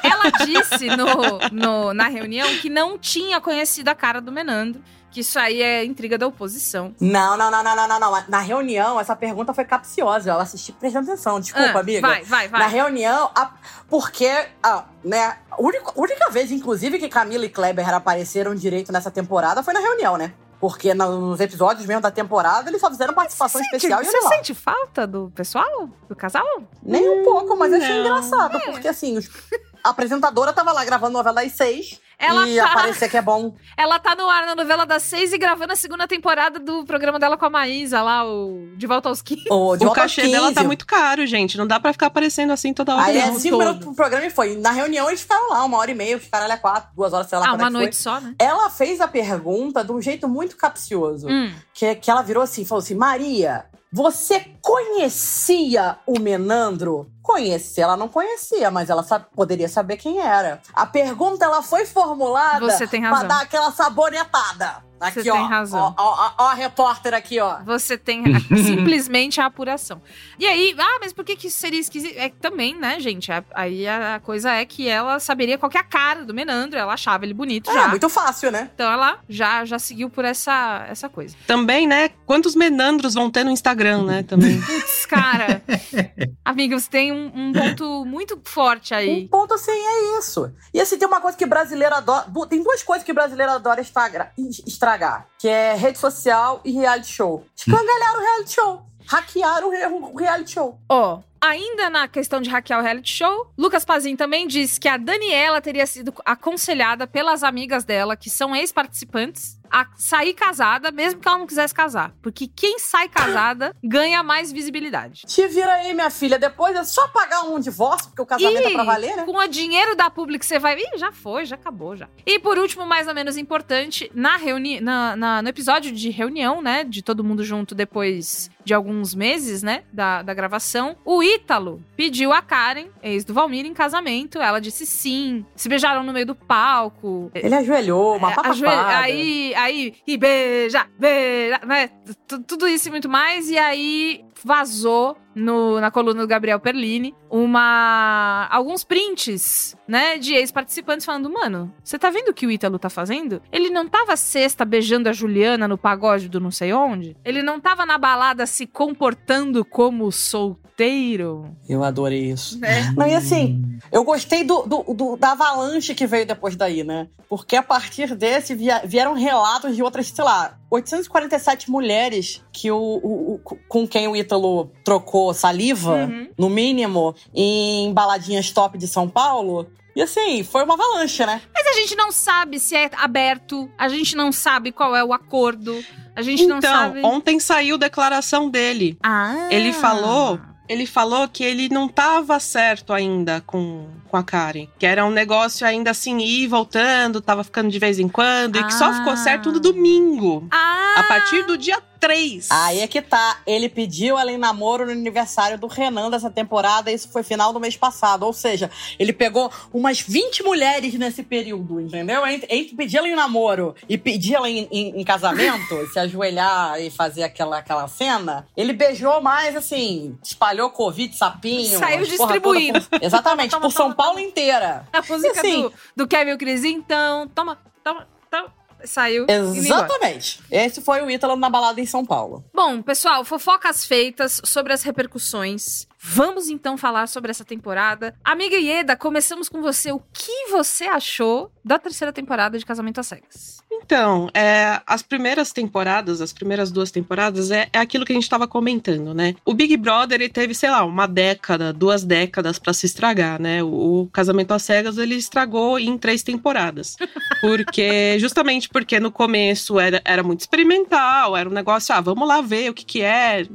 G: Ela disse no, no- na reunião que não tinha conhecido a cara do Menandro. Que isso aí é intriga da oposição.
F: Não, não, não, não, não, não, não. Na reunião, essa pergunta foi capciosa. Eu assisti prestando atenção. Desculpa,
G: Ah,
F: amiga.
G: Vai, vai, vai.
F: Na reunião, a- porque, ah, né, a única, única vez, inclusive, que Camila e Kleber apareceram direito nessa temporada foi na reunião, né? Porque nos episódios mesmo da temporada, eles só fizeram participação
G: Sente-
F: especial e
G: você
F: olha lá.
G: sente falta do pessoal? Do casal?
F: Nem um pouco, mas eu achei engraçado,
G: É.
F: porque assim, os- a apresentadora tava lá gravando novela das seis.
G: Ela
F: e
G: tá-
F: aparecer que é bom.
G: Ela tá no ar na novela das seis e gravando a segunda temporada do programa dela com a Maísa lá, o De Volta aos 15.
F: O, de
E: O cachê dela tá
F: 15.
E: muito caro, gente. Não dá pra ficar aparecendo assim toda hora.
F: Aí
E: o
F: é cinco minutos pro programa e foi. Na reunião eles ficaram lá, uma hora e meia, que caralho é quatro, duas horas, sei lá
G: Ah,
F: é
G: uma noite
F: foi.
G: só, né?
F: Ela fez a pergunta de um jeito muito capcioso.
G: Hum.
F: Que, que ela virou assim, falou assim, Maria, você conhecia o Menandro? Conhecer, ela não conhecia, mas ela sa- poderia saber quem era. A pergunta, ela foi formulada
G: Você tem razão.
F: pra dar aquela sabonetada. Aqui,
G: Você
F: ó,
G: tem razão.
F: Ó, ó, ó, ó a repórter aqui, ó.
G: Você tem a- simplesmente a apuração. E aí, ah, mas por que, que isso seria esquisito? É que também, né, gente? a- Aí a coisa é que ela saberia qual que é a cara do Menandro, ela achava ele bonito
F: É,
G: já.
F: muito fácil, né?
G: Então ela já, já seguiu por essa, essa coisa.
E: Também, né? Quantos menandros vão ter no Instagram, né? Também.
G: Putz, cara. amiga, você tem um, um ponto muito forte
F: Um
G: aí.
F: ponto assim, é isso. E assim, tem uma coisa que brasileiro adora. Tem duas coisas que brasileiro adora estragar, estragar que é rede social e reality show. Escangalharam o reality show. Hackearam o re- o reality show.
G: Ó, ainda na questão de hackear o reality show, Lucas Pazin também disse que a Daniela teria sido aconselhada pelas amigas dela, que são ex-participantes, a sair casada, mesmo que ela não quisesse casar. Porque quem sai casada ganha mais visibilidade.
F: Te vira aí, minha filha. Depois é só pagar um divórcio, porque o casamento é pra valer, né?
G: com o dinheiro da Public você vai. Ih, já foi, já acabou já. E por último, mais ou menos importante, na reuni na, na- no episódio de reunião, né? De todo mundo junto depois de alguns meses, né? Da, da gravação, o Ítalo pediu a Karen, ex do Valmir, em casamento. Ela disse sim. Se beijaram no meio do palco.
F: Ele ajoelhou, uma
G: É,
F: papapá.
G: ajoelha- aí, aí, e beija, beija, né? Tu- Tudo isso e muito mais. E aí vazou no, na coluna do Gabriel Perlini uma alguns prints, né, de ex-participantes falando, mano, você tá vendo o que o Ítalo tá fazendo? Ele não tava sexta beijando a Juliana no pagode do não sei onde? Ele não tava na balada se comportando como solteiro?
F: Eu adorei isso.
G: É.
F: Não, e assim, eu gostei do, do- do- da avalanche que veio depois daí, né? Porque a partir desse via- vieram relatos de outras, sei lá, 847 mulheres que o, o- o- com quem o Ítalo trocou saliva,
G: Uhum.
F: no mínimo, em baladinhas top de São Paulo. E assim, foi uma avalanche, né?
G: Mas a gente não sabe se é aberto, a gente não sabe qual é o acordo, a gente não
E: então,
G: sabe.
E: ontem saiu declaração dele.
G: Ah.
E: Ele falou. Ele falou que ele não tava certo ainda com, com a Karen. Que era um negócio ainda assim, ir voltando, tava ficando de vez em quando. E que só
G: Ah.
E: ficou certo no domingo.
G: Ah!
E: A partir do dia 3.
F: Aí é que tá. Ele pediu ela em namoro no aniversário do Renan dessa temporada. Isso foi final do mês passado. Ou seja, ele pegou umas 20 mulheres nesse período, entendeu? Entre, entre pedir ela em namoro e pedir ela em, em- em casamento, se ajoelhar e fazer aquela, aquela cena, ele beijou mais, assim, espalhou Covid, sapinho.
G: Saiu
F: toda
G: distribuindo.
F: exatamente,
G: Toma,
F: por São
G: toma,
F: Paulo inteira.
G: A música
F: assim,
G: do, do Kevin Cris, então, toma, toma, toma. Saiu.
F: Exatamente. Esse foi o Ítalo na balada em São Paulo.
G: Bom, pessoal, fofocas feitas sobre as repercussões. Vamos então falar sobre essa temporada. Amiga Ieda, começamos com você. O que você achou da terceira temporada de Casamento às Cegas?
E: Então, é, as primeiras temporadas, as primeiras duas temporadas, é, é aquilo que a gente estava comentando, né? O Big Brother, ele teve, sei lá, uma década, duas décadas para se estragar, né? O, o, Casamento às Cegas, ele estragou em três temporadas. Porque, justamente porque no começo era, era muito experimental, era um negócio, ah, vamos lá ver o que que é,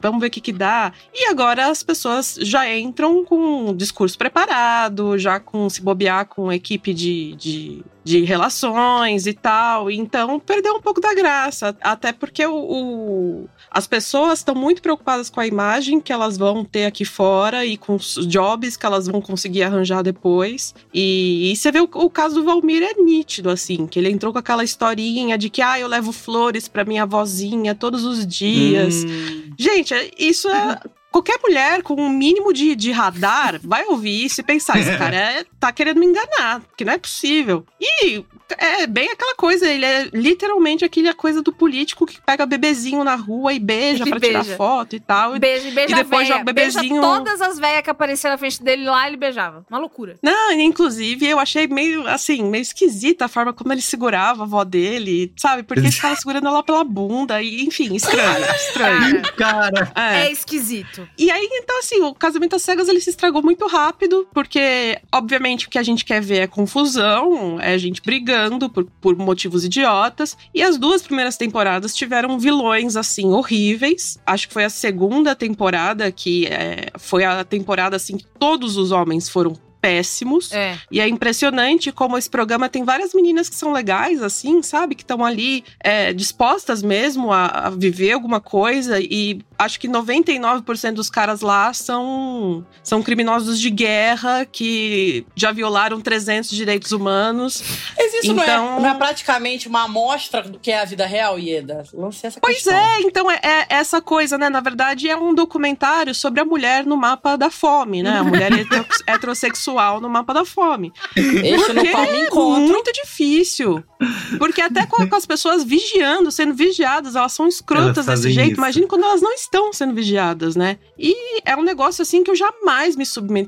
E: vamos ver o que que dá. E agora as pessoas já entram com um discurso preparado, já com se bobear com equipe de, de de relações e tal. Então, perdeu um pouco da graça. Até porque o, o as pessoas estão muito preocupadas com a imagem que elas vão ter aqui fora e com os jobs que elas vão conseguir arranjar depois. E, e você vê o, o, caso do Valmir é nítido, assim, que ele entrou com aquela historinha de que, ah, eu levo flores para minha vozinha todos os dias. Hum. Gente, isso é Qualquer mulher com um mínimo de, de radar vai ouvir isso e pensar: esse cara é, tá querendo me enganar, que não é possível. E é bem aquela coisa, ele é literalmente aquela coisa do político que pega bebezinho na rua e beija para tirar foto e tal.
G: Beija, beija
E: e depois joga o bebezinho.
G: Beija todas as velhas que apareceram na frente dele lá, ele beijava. Uma loucura.
E: Não, inclusive eu achei meio assim, meio esquisita a forma como ele segurava a avó dele, sabe? Porque ele ficava segurando ela pela bunda e, enfim, estranho, estranho.
C: Cara,
G: é. é esquisito.
E: E aí, então, assim, o casamento às cegas ele se estragou muito rápido, porque, obviamente, o que a gente quer ver é confusão, é a gente brigando por, por motivos idiotas. E as duas primeiras temporadas tiveram vilões, assim, horríveis. Acho que foi a segunda temporada que é, foi a temporada, assim, que todos os homens foram péssimos.
G: É.
E: E é impressionante como esse programa tem várias meninas que são legais, assim, sabe? Que estão ali é, dispostas mesmo a, a, viver alguma coisa. E acho que 99% dos caras lá são, são criminosos de guerra que já violaram 300 direitos humanos.
F: Mas isso
E: então...
F: não, é, então não é praticamente uma amostra do que é a vida real, Ieda? Lancei essa
E: pois
F: questão.
E: é, então é, é, essa coisa, né? Na verdade, é um documentário sobre a mulher no mapa da fome, né? A mulher heterossexual sexual no mapa da fome.
F: Esse qual me encontro.
E: muito difícil. Porque até com, com, as pessoas vigiando, sendo vigiadas, elas são escrotas desse jeito. Isso. Imagine quando elas não estão sendo vigiadas, né? E é um negócio assim que eu jamais me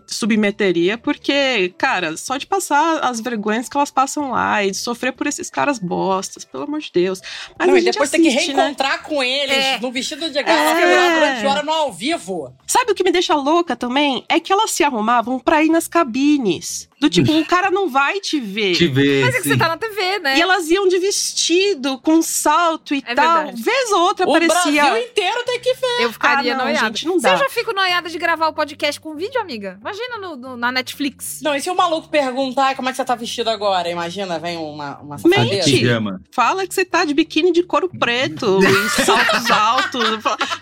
E: submeteria, porque, cara, só de passar as vergonhas que elas passam lá e de sofrer por esses caras bostas, pelo amor de Deus.
F: Mas não, e depois assiste, tem que né? reencontrar né? com eles é. no vestido de gala é. durante hora no ao vivo.
E: Sabe o que me deixa louca também? É que elas se arrumavam pra ir nas cabines. Do tipo, o cara não vai te ver.
C: Te ver.
G: Mas é que você tá na TV, né?
E: E elas iam de vestido, com salto e é tal. Verdade. Vez ou outra
F: o
E: aparecia.
F: O Brasil inteiro tem que ver.
G: Eu ficaria
E: ah, não,
G: noiada.
E: Gente, não dá.
G: Você já fica noiada de gravar o podcast com vídeo, amiga? Imagina no, no, na Netflix.
F: Não, e se o maluco perguntar como é que você tá vestido agora? Imagina, vem uma, uma
E: Mente. Fala que você tá de biquíni de couro preto e saltos altos.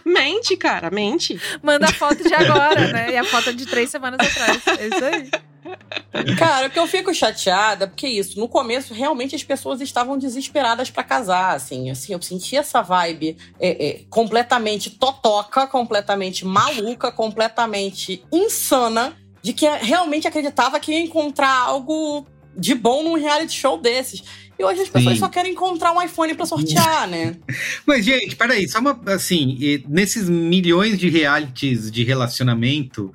E: Mente, cara, mente.
G: Manda a foto de agora, né? E a foto de três semanas atrás. É isso aí.
F: Cara, o que eu fico chateada, porque isso, no começo, realmente as pessoas estavam desesperadas para casar, assim, assim, eu senti essa vibe é, é, completamente totoca, completamente maluca, completamente insana, de que realmente acreditava que ia encontrar algo de bom num reality show desses. E hoje as pessoas Sim. só querem encontrar um iPhone para sortear, né?
C: Mas, gente, peraí, só uma. Assim, nesses milhões de realities de relacionamento,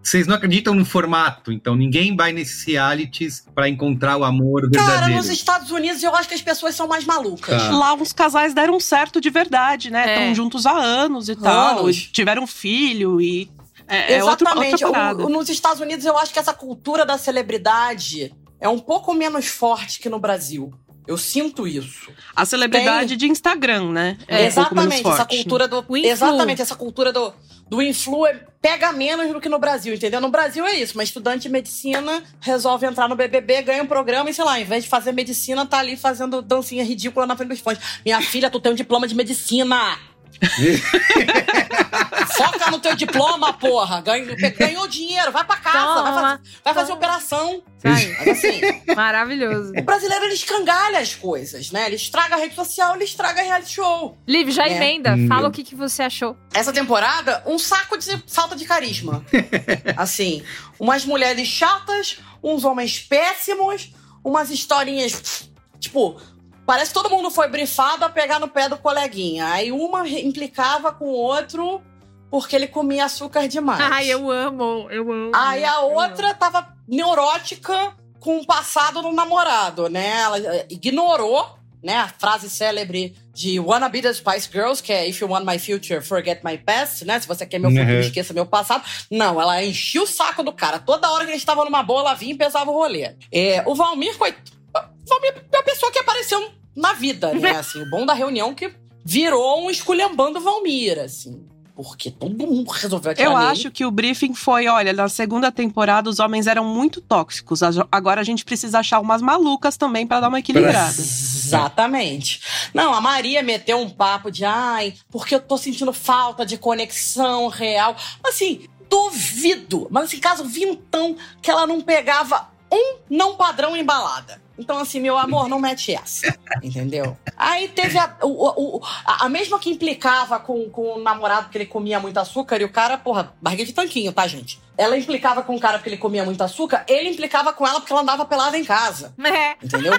C: vocês é, não acreditam no formato, então ninguém vai nesses realities para encontrar o amor verdadeiro.
F: Cara, nos Estados Unidos eu acho que as pessoas são mais malucas.
E: Tá. Lá os casais deram certo de verdade, né? Estão é. juntos há anos e anos. tal. Tiveram filho e é,
F: Exatamente.
E: É outra, outra
F: o, nos Estados Unidos, eu acho que essa cultura da celebridade é um pouco menos forte que no Brasil. Eu sinto isso.
E: A celebridade Tem... de Instagram, né?
F: É, exatamente, um essa cultura do. Exatamente, essa cultura do, do influ pega menos do que no Brasil, entendeu? No Brasil é isso, uma estudante de medicina resolve entrar no BBB, ganha um programa e, sei lá, em vez de fazer medicina, tá ali fazendo dancinha ridícula na frente dos fãs. Minha filha, tu tem um diploma de medicina! Foca no teu diploma, porra. Ganhou, ganhou dinheiro, vai pra casa, vai, fazer, vai fazer operação. Mas assim.
G: Maravilhoso.
F: O brasileiro ele escangalha as coisas, né? Ele estraga a rede social, ele estraga a reality show.
G: Liv, já né? emenda. Hum. Fala o que, que você achou.
F: Essa temporada, um saco de falta de carisma. assim, umas mulheres chatas, uns homens péssimos, umas historinhas. Tipo, Parece que todo mundo foi brifado a pegar no pé do coleguinha. Aí uma implicava com o outro porque ele comia açúcar demais.
G: Ai, eu amo, eu amo.
F: Aí a outra tava neurótica com um passado no namorado, né? Ela eh, ignorou, né, a frase célebre de Wanna Be the Spice Girls, que é If you want my future, forget my past, né? Se você quer meu futuro,
C: Uhum.
F: esqueça meu passado. Não, ela enchia o saco do cara. Toda hora que a gente tava numa boa, ela vinha e pesava o rolê. É, o Valmir, coitado. É uma pessoa que apareceu na vida, né? Assim, o bom da reunião que virou um esculhambando Valmir, assim. Porque todo mundo resolveu aquilo
E: Eu
F: ali.
E: acho que o briefing foi, olha, na segunda temporada os homens eram muito tóxicos. A- Agora a gente precisa achar umas malucas também pra dar uma equilibrada.
F: Exatamente. Não, a Maria meteu um papo de ai, porque eu tô sentindo falta de conexão real. Assim, duvido, mas assim, caso vintão que ela não pegava um não padrão embalada. Então, assim, meu amor, não mete essa. Entendeu? Aí teve a, o- o- a, a mesma que implicava com, com o namorado que ele comia muito açúcar e o cara, porra, barriga de tanquinho, tá, gente? Ela implicava com o cara porque ele comia muito açúcar, ele implicava com ela porque ela andava pelada em casa.
G: É.
F: Entendeu?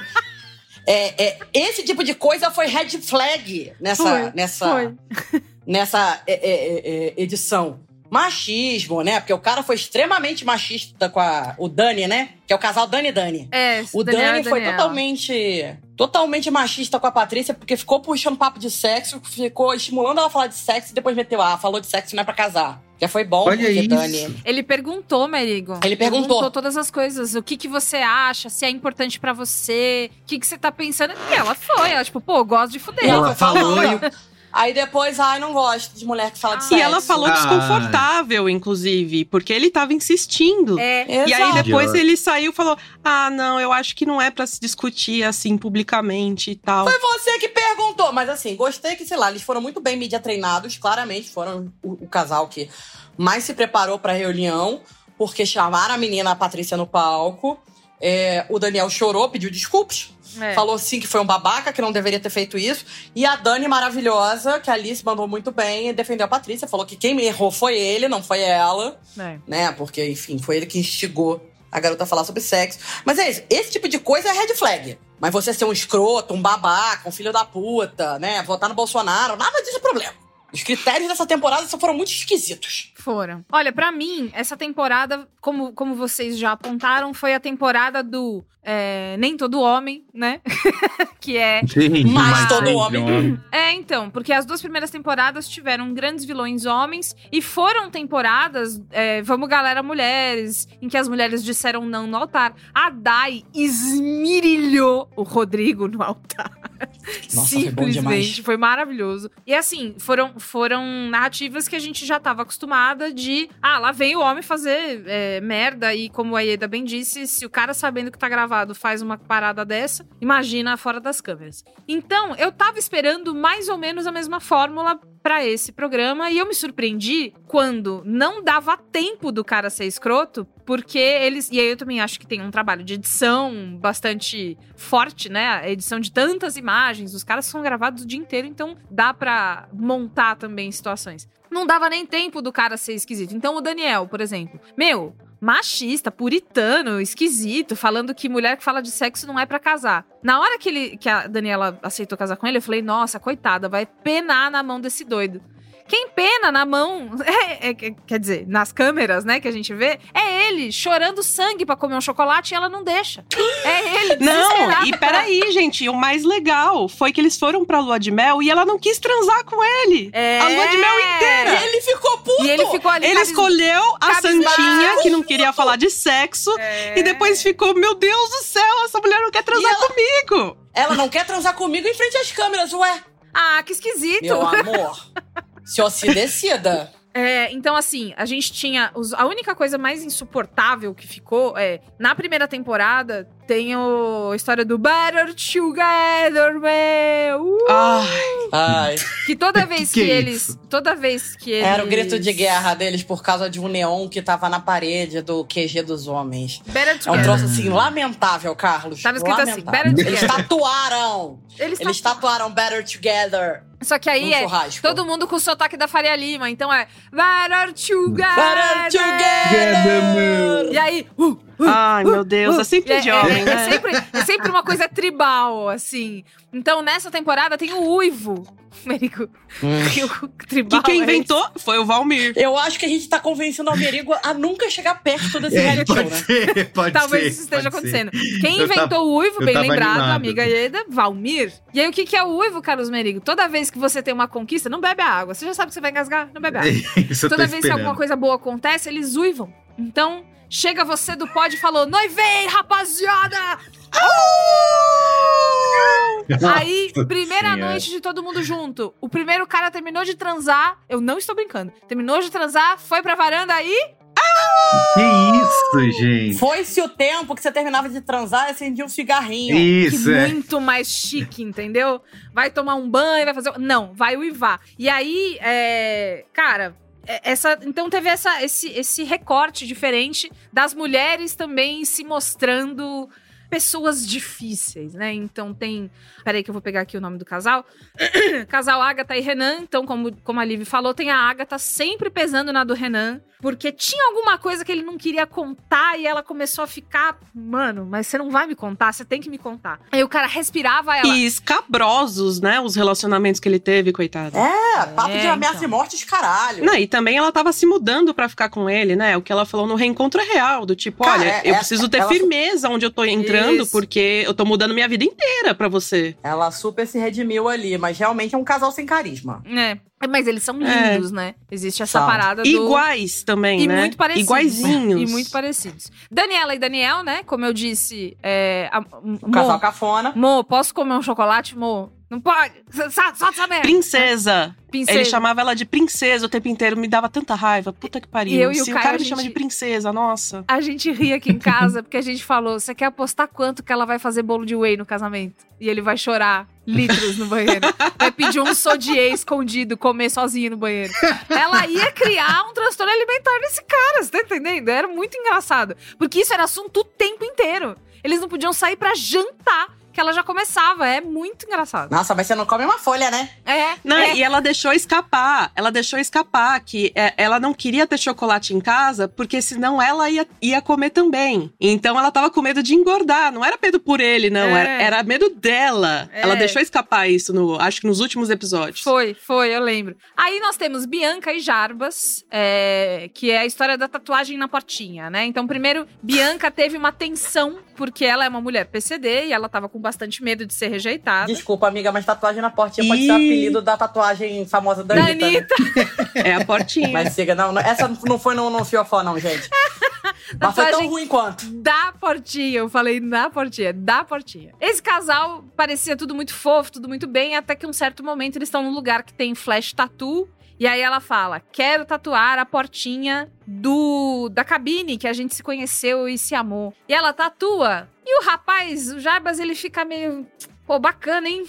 F: É, é, esse tipo de coisa foi red flag nessa,
G: Foi,
F: nessa,
G: foi.
F: nessa é, é, é, é, edição. Machismo, né? Porque o cara foi extremamente machista com a, o Dani, né? Que é o casal Dani e Dani.
G: É,
F: O
G: Daniel
F: Dani foi totalmente, totalmente machista com a Patrícia, porque ficou puxando papo de sexo, ficou estimulando ela a falar de sexo e depois meteu, ah, falou de sexo não é pra casar. Já foi bom,
C: Olha
F: porque
C: isso.
F: Dani.
G: Ele perguntou, Merigo.
F: Ele perguntou.
G: todas as coisas. O que, que você acha? Se é importante pra você? O que, que você tá pensando? E ela foi. Ela, tipo, pô, gosto de fuder.
F: Ela
C: Ela falou e
F: Aí depois, ai, não gosto de mulher que fala de sexo.
E: E ela falou
C: Ah.
E: desconfortável, inclusive, porque ele tava insistindo.
G: É,
E: E aí
F: Exato.
E: depois ele saiu e falou: Ah, não, eu acho que não é pra se discutir assim publicamente e tal.
F: Foi você que perguntou, mas assim, gostei que, sei lá, eles foram muito bem mídia treinados, claramente foram o, o casal que mais se preparou pra reunião, porque chamaram a menina, a Patrícia, no palco. É, o Daniel chorou, pediu desculpas.
G: É.
F: Falou sim que foi um babaca, que não deveria ter feito isso. E a Dani, maravilhosa, que a Alice mandou muito bem, defendeu a Patrícia. Falou que quem errou foi ele, não foi ela.
G: É.
F: Né? Porque, enfim, foi ele que instigou a garota a falar sobre sexo. Mas é isso. Esse tipo de coisa é red flag. Mas você ser um escroto, um babaca, um filho da puta, né? Votar no Bolsonaro, nada disso é problema. Os critérios dessa temporada só foram muito esquisitos.
G: Foram. Olha, pra mim, essa temporada, como, como vocês já apontaram, foi a temporada do é, Nem Todo Homem, né? que é.
C: Sim,
F: Mas todo
C: sempre
F: homem.
G: É, então, porque as duas primeiras temporadas tiveram grandes vilões homens e foram temporadas, é, vamos galera mulheres, em que as mulheres disseram não no altar. A Dai esmirilhou o Rodrigo no altar.
F: Nossa, foi.
G: Simplesmente, foi maravilhoso. E assim, foram, foram narrativas que a gente já estava acostumada de. Ah, lá vem o homem fazer é, merda. E como a Ieda bem disse, se o cara sabendo que tá gravado faz uma parada dessa, imagina fora das câmeras. Então, eu tava esperando mais ou menos a mesma fórmula pra esse programa e eu me surpreendi quando não dava tempo do cara ser escroto, porque eles. E aí eu também acho que tem um trabalho de edição bastante forte, né? A edição de tantas imagens, os caras são gravados o dia inteiro, então dá pra montar também situações. Não dava nem tempo do cara ser esquisito. Então o Daniel, por exemplo, meu, machista, puritano, esquisito, falando que mulher que fala de sexo não é pra casar. Na hora que, ele, que a Daniela aceitou casar com ele, eu falei, nossa, coitada, vai penar na mão desse doido. Quem pena na mão, é- é- quer dizer, nas câmeras, né, que a gente vê, é ele chorando sangue pra comer um chocolate e ela não deixa. É ele,
E: Não, e
G: pra-
E: peraí, gente, o mais legal foi que eles foram pra lua de mel e ela não quis transar com ele.
G: É.
E: A lua de mel inteira.
F: E ele ficou puto!
G: E ele ficou ali.
E: Ele
G: cabis-
E: escolheu a. Santinha, que não queria falar de sexo,
G: É.
E: e depois ficou, meu Deus do céu, essa mulher não quer transar
F: ela-
E: comigo.
F: Ela não quer transar comigo em frente às câmeras, ué.
G: Ah, que esquisito.
F: Meu amor. Se se decida.
G: É, então, assim, a gente tinha. os- a única coisa mais insuportável que ficou é. Na primeira temporada, tem o, a história do Better Together, meu! Uh!
E: Ai,
F: Ai.
G: que toda vez que,
C: que é
G: eles.
C: isso?
G: Toda vez que eles.
F: Era o grito de guerra deles por causa de um neon que tava na parede do QG dos homens.
G: Better
F: É um
G: Together.
F: troço assim, lamentável, Carlos.
G: Tava escrito assim,
F: lamentável.
G: Better
F: Eles
G: Together.
F: tatuaram.
G: Eles
F: Eles tatuaram Better Together.
G: Só que aí
F: no
G: é
F: churrasco.
G: todo mundo com o sotaque da Faria Lima. Então é Better Together.
F: Better Together.
G: E aí, uh,
E: Ai, meu Deus, é sempre de
G: é,
E: homem,
G: é,
E: né?
G: é sempre, é sempre uma coisa tribal, assim. Então, nessa temporada tem o uivo, Merigo. Que o tribal
E: Que quem
G: é
E: inventou foi o Valmir.
F: Eu acho que a gente tá convencendo o Almerigo a nunca chegar perto desse
C: É,
F: reality show,
C: pode
F: né?
C: ser, pode
G: Talvez
C: ser,
G: isso esteja acontecendo.
C: ser.
G: Quem
C: Eu
G: inventou
C: tava-
G: o uivo, bem lembrado,
C: animado.
G: amiga Ieda, Valmir. E aí, o que, que é o uivo, Carlos Merigo? Toda vez que você tem uma conquista, não bebe a água. Você já sabe que você vai engasgar, não bebe água.
C: Isso eu tô
G: Toda vez que
C: esperando.
G: alguma coisa boa acontece, eles uivam. Então, chega você do pod e falou: Noivei, rapaziada! Aí,
C: Nossa
G: primeira
C: Senhora.
G: noite de todo mundo junto. O primeiro cara terminou de transar. Eu não estou brincando. Terminou de transar, foi pra varanda aí.
C: Que isso, gente?
F: Foi-se o tempo que você terminava de transar e acendia um cigarrinho.
C: Isso,
G: que
C: é.
G: muito mais chique, entendeu? Vai tomar um banho, vai fazer. Não, vai uivar. E aí, é, cara. É- Essa, então teve essa, esse, esse recorte diferente das mulheres também se mostrando pessoas difíceis, né? Então tem. Peraí, que eu vou pegar aqui o nome do casal. casal Agatha e Renan. Então, como, como a Liv falou, tem a Agatha sempre pesando na do Renan. Porque tinha alguma coisa que ele não queria contar e ela começou a ficar. Mano, mas você não vai me contar, você tem que me contar. Aí o cara respirava ela.
E: E escabrosos, né? Os relacionamentos que ele teve, coitado.
F: É, papo
G: É,
F: de ameaça
G: então.
F: e mortes, caralho.
E: Não, e também ela tava se mudando pra ficar com ele, né? O que ela falou no reencontro é real, do tipo,
F: Cara,
E: olha,
F: é-
E: eu
F: é-
E: preciso ter firmeza onde eu tô entrando,
G: Isso.
E: porque eu tô mudando minha vida inteira pra você.
F: Ela super se redimiu ali, mas realmente é um casal sem carisma.
G: É. Mas eles são
E: É.
G: lindos, né? Existe essa
F: São.
G: parada do.
E: Também,
G: E
E: né?
G: muito parecidos.
E: Iguaizinhos.
G: E muito parecidos. Daniela e Daniel, né? Como eu disse, é. A,
F: Um casal cafona.
G: Mo, posso comer um chocolate, Mo? Não pode! Solta solta essa merda!
E: Princesa.
G: Princesa.
E: Ele chamava ela de princesa o tempo inteiro, me dava tanta raiva. Puta que pariu.
G: E eu e o
E: Se o,
G: Caio,
E: cara
G: a
E: me chama
G: gente-
E: de princesa, nossa.
G: A gente ri aqui em casa porque a gente falou: você quer apostar quanto que ela vai fazer bolo de whey no casamento? E ele vai chorar litros no banheiro. Vai pedir um sodier escondido, comer sozinho no banheiro. Ela ia criar um transtorno alimentar nesse cara, você tá entendendo? Era muito engraçado. Porque isso era assunto o tempo inteiro. Eles não podiam sair pra jantar, que ela já começava. É muito engraçado.
F: Nossa, mas você não come uma folha, né?
G: É.
E: Não,
G: é.
E: E ela deixou escapar. Ela deixou escapar que é, ela não queria ter chocolate em casa, porque senão ela ia, ia comer também. Então ela tava com medo de engordar. Não era medo por ele, não.
G: É.
E: Era, era medo dela.
G: É.
E: Ela deixou escapar isso, no, acho que nos últimos episódios.
G: Foi, foi, eu lembro. Aí nós temos Bianca e Jarbas, é, que é a história da tatuagem na portinha, né? Então, primeiro, Bianca teve uma tensão, porque ela é uma mulher PCD e ela tava com bastante medo de ser rejeitada.
F: Desculpa, amiga, mas tatuagem na portinha pode
E: Ih.
F: ser o apelido da tatuagem famosa da
G: Da
F: Anitta. né?
G: Anitta.
E: É a portinha.
F: Mas siga, não, não- essa não foi no, no fiofó, não, gente. Mas foi tão ruim quanto.
G: Da portinha, eu falei na portinha, da portinha. Esse casal parecia tudo muito fofo, tudo muito bem, até que um certo momento eles estão num lugar que tem flash tattoo. E aí ela fala: Quero tatuar a portinha do da cabine que a gente se conheceu e se amou. E ela tatua. E o rapaz, o Jarbas, ele fica meio. Pô, bacana, hein?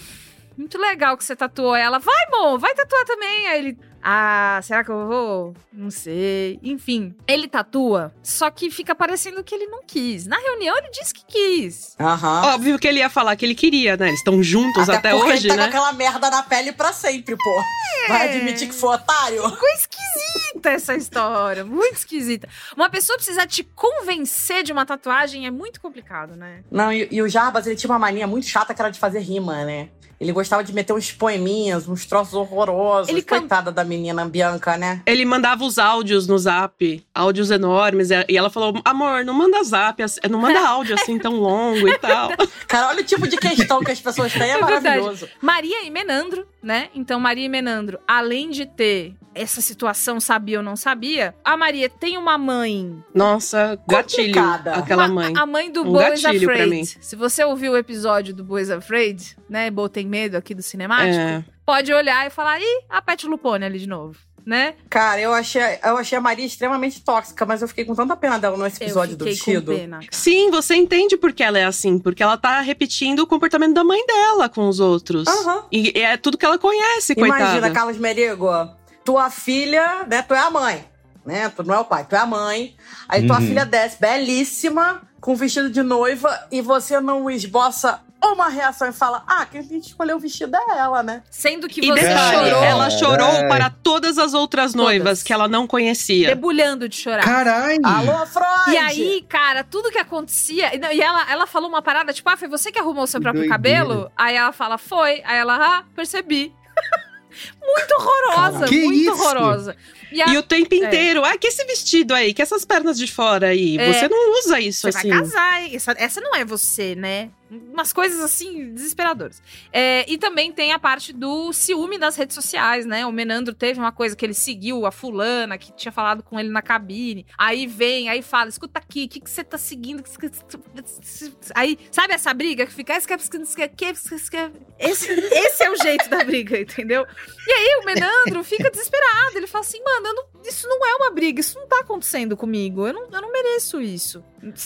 G: Muito legal que você tatuou ela. Vai, mo, vai tatuar também. Aí ele. Ah, será que eu vou? Não sei. Enfim, ele tatua, só que fica parecendo que ele não quis. Na reunião ele disse que quis.
F: Aham.
E: Óbvio que ele ia falar que ele queria, né? Eles estão juntos até,
F: porque
E: hoje,
F: ele tá
E: né?
F: com aquela merda na pele pra sempre, pô. Vai admitir que foi otário?
G: Ficou esquisita essa história, muito esquisita. Uma pessoa precisar te convencer de uma tatuagem é muito complicado, né?
F: Não, e, e o Jarbas, ele tinha uma mania muito chata que era de fazer rima, né? Ele gostava de meter uns poeminhas, uns troços horrorosos.
G: Ele can-
F: Coitada da menina Bianca, né?
E: Ele mandava os áudios no zap, áudios enormes, e ela falou: amor, não manda zap, não manda áudio assim tão longo e tal.
F: Cara, olha o tipo de questão que as pessoas têm, é,
G: É verdade.
F: maravilhoso.
G: Maria e Menandro, né? Então, Maria e Menandro, além de ter essa situação sabia ou não sabia, a Maria tem uma mãe.
E: Nossa, gatilho.
F: Complicada.
E: Aquela
G: Uma-
E: mãe.
G: A mãe do
E: Um
G: Boys Afraid.
E: mim.
G: Se você ouviu o episódio do Boys Afraid, né? Bo tem medo aqui do cinemático,
E: É.
G: pode olhar e falar: ih, a Pet Lupone ali de novo, né?
F: Cara, eu achei, eu achei a Maria extremamente tóxica, mas eu fiquei com tanta pena dela nesse episódio do
G: eu fiquei
F: vestido.
G: com pena. cara.
E: Sim, você entende porque ela é assim, porque ela tá repetindo o comportamento da mãe dela com os outros.
F: Aham.
E: E é tudo que ela conhece, coitada.
F: Imagina, Carlos Merigo, tua filha, né? Tu é a mãe, né? Tu não é o pai, tu é a mãe. Aí tua
C: Uhum.
F: filha desce, belíssima, com vestido de noiva, e você não esboça uma reação e fala: Ah, quem tem que escolher o vestido é ela, né?
G: Sendo que
E: E
G: você
E: detalhe,
G: chorou.
E: ela chorou
C: É.
E: para todas as outras noivas que ela não conhecia.
G: Debulhando de chorar.
C: Caralho!
F: Alô, Freud!
G: E aí, cara, tudo que acontecia. e não, E ela, ela falou uma parada, tipo, ah, foi você que arrumou o seu próprio
C: doideira.
G: cabelo? Aí ela fala, foi. Aí ela, ah, percebi. muito horrorosa,
C: Que
G: muito
C: isso?
G: horrorosa. E, a-
E: E o tempo
G: É.
E: inteiro, ah, que esse vestido aí, que essas pernas de fora aí,
G: É.
E: você não usa isso
G: Você
E: assim.
G: vai casar, hein? Essa, essa não é você, né? Umas coisas assim, desesperadoras. É, e também tem a parte do ciúme das redes sociais, né? O Menandro teve uma coisa que ele seguiu a fulana, que tinha falado com ele na cabine. Aí vem, aí fala: escuta aqui, o que, que você tá seguindo? Aí, sabe essa briga que fica. "Ah, esque- esque- esque- esque- esque-" Esse, esse é o jeito da briga, entendeu? E aí o Menandro fica desesperado. Ele fala assim: mano, não- isso não é uma briga, isso não tá acontecendo comigo. Eu não, eu não mereço isso.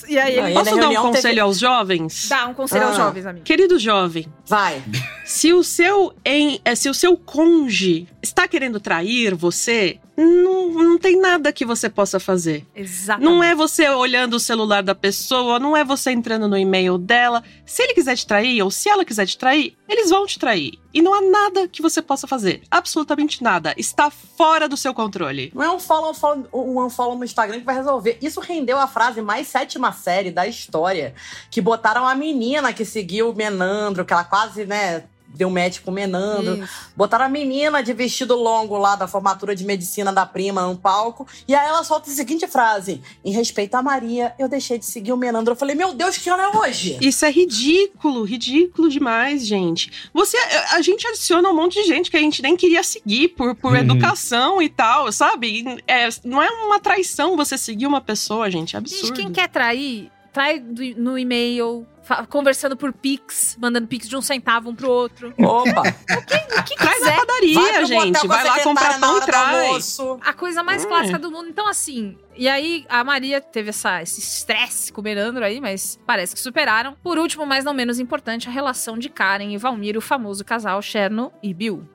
G: E aí ele
E: Posso dar um conselho
F: teve-
E: aos jovens?
G: dá um conselho aos
F: Ah.
G: jovens, amigo.
E: Querido jovem,
F: Vai.
E: se o seu em, eh, se o seu cônjuge está querendo trair você, não, não tem nada que você possa fazer.
G: Exatamente.
E: Não é você olhando o celular da pessoa, não é você entrando no e-mail dela. Se ele quiser te trair ou se ela quiser te trair, eles vão te trair. E não há nada que você possa fazer. Absolutamente nada. Está fora do seu controle.
F: Não é um follow, um follow, um unfollow no Instagram que vai resolver. Isso rendeu a frase mais sétima série da história. Que botaram a menina que seguiu o Menandro, que ela quase, né, deu match com o Menandro.
G: Isso.
F: Botaram a menina de vestido longo lá da formatura de medicina da prima no palco. E aí ela solta a seguinte frase: Em respeito a Maria, eu deixei de seguir o Menandro. Eu falei, meu Deus, que ano é hoje?
E: Isso é ridículo, ridículo demais, gente. Você, a gente adiciona um monte de gente que a gente nem queria seguir por, por
C: Uhum.
E: educação e tal, sabe? É, não é uma traição você seguir uma pessoa, gente. É absurdo.
G: Gente, quem quer trair, trai do- no e-mail, conversando por Pix, mandando Pix de um centavo um pro outro.
F: Opa!
G: O que
E: Traz
G: quiser.
E: na padaria,
F: pro
E: gente. Vai lá comprar pão e traz.
G: A coisa mais
E: É.
G: clássica do mundo. Então, assim, e aí a Maria teve essa, esse estresse com o Menandro aí, mas parece que superaram. Por último, mas não menos importante, a relação de Karen e Valmir, o famoso casal Cherno e Bill.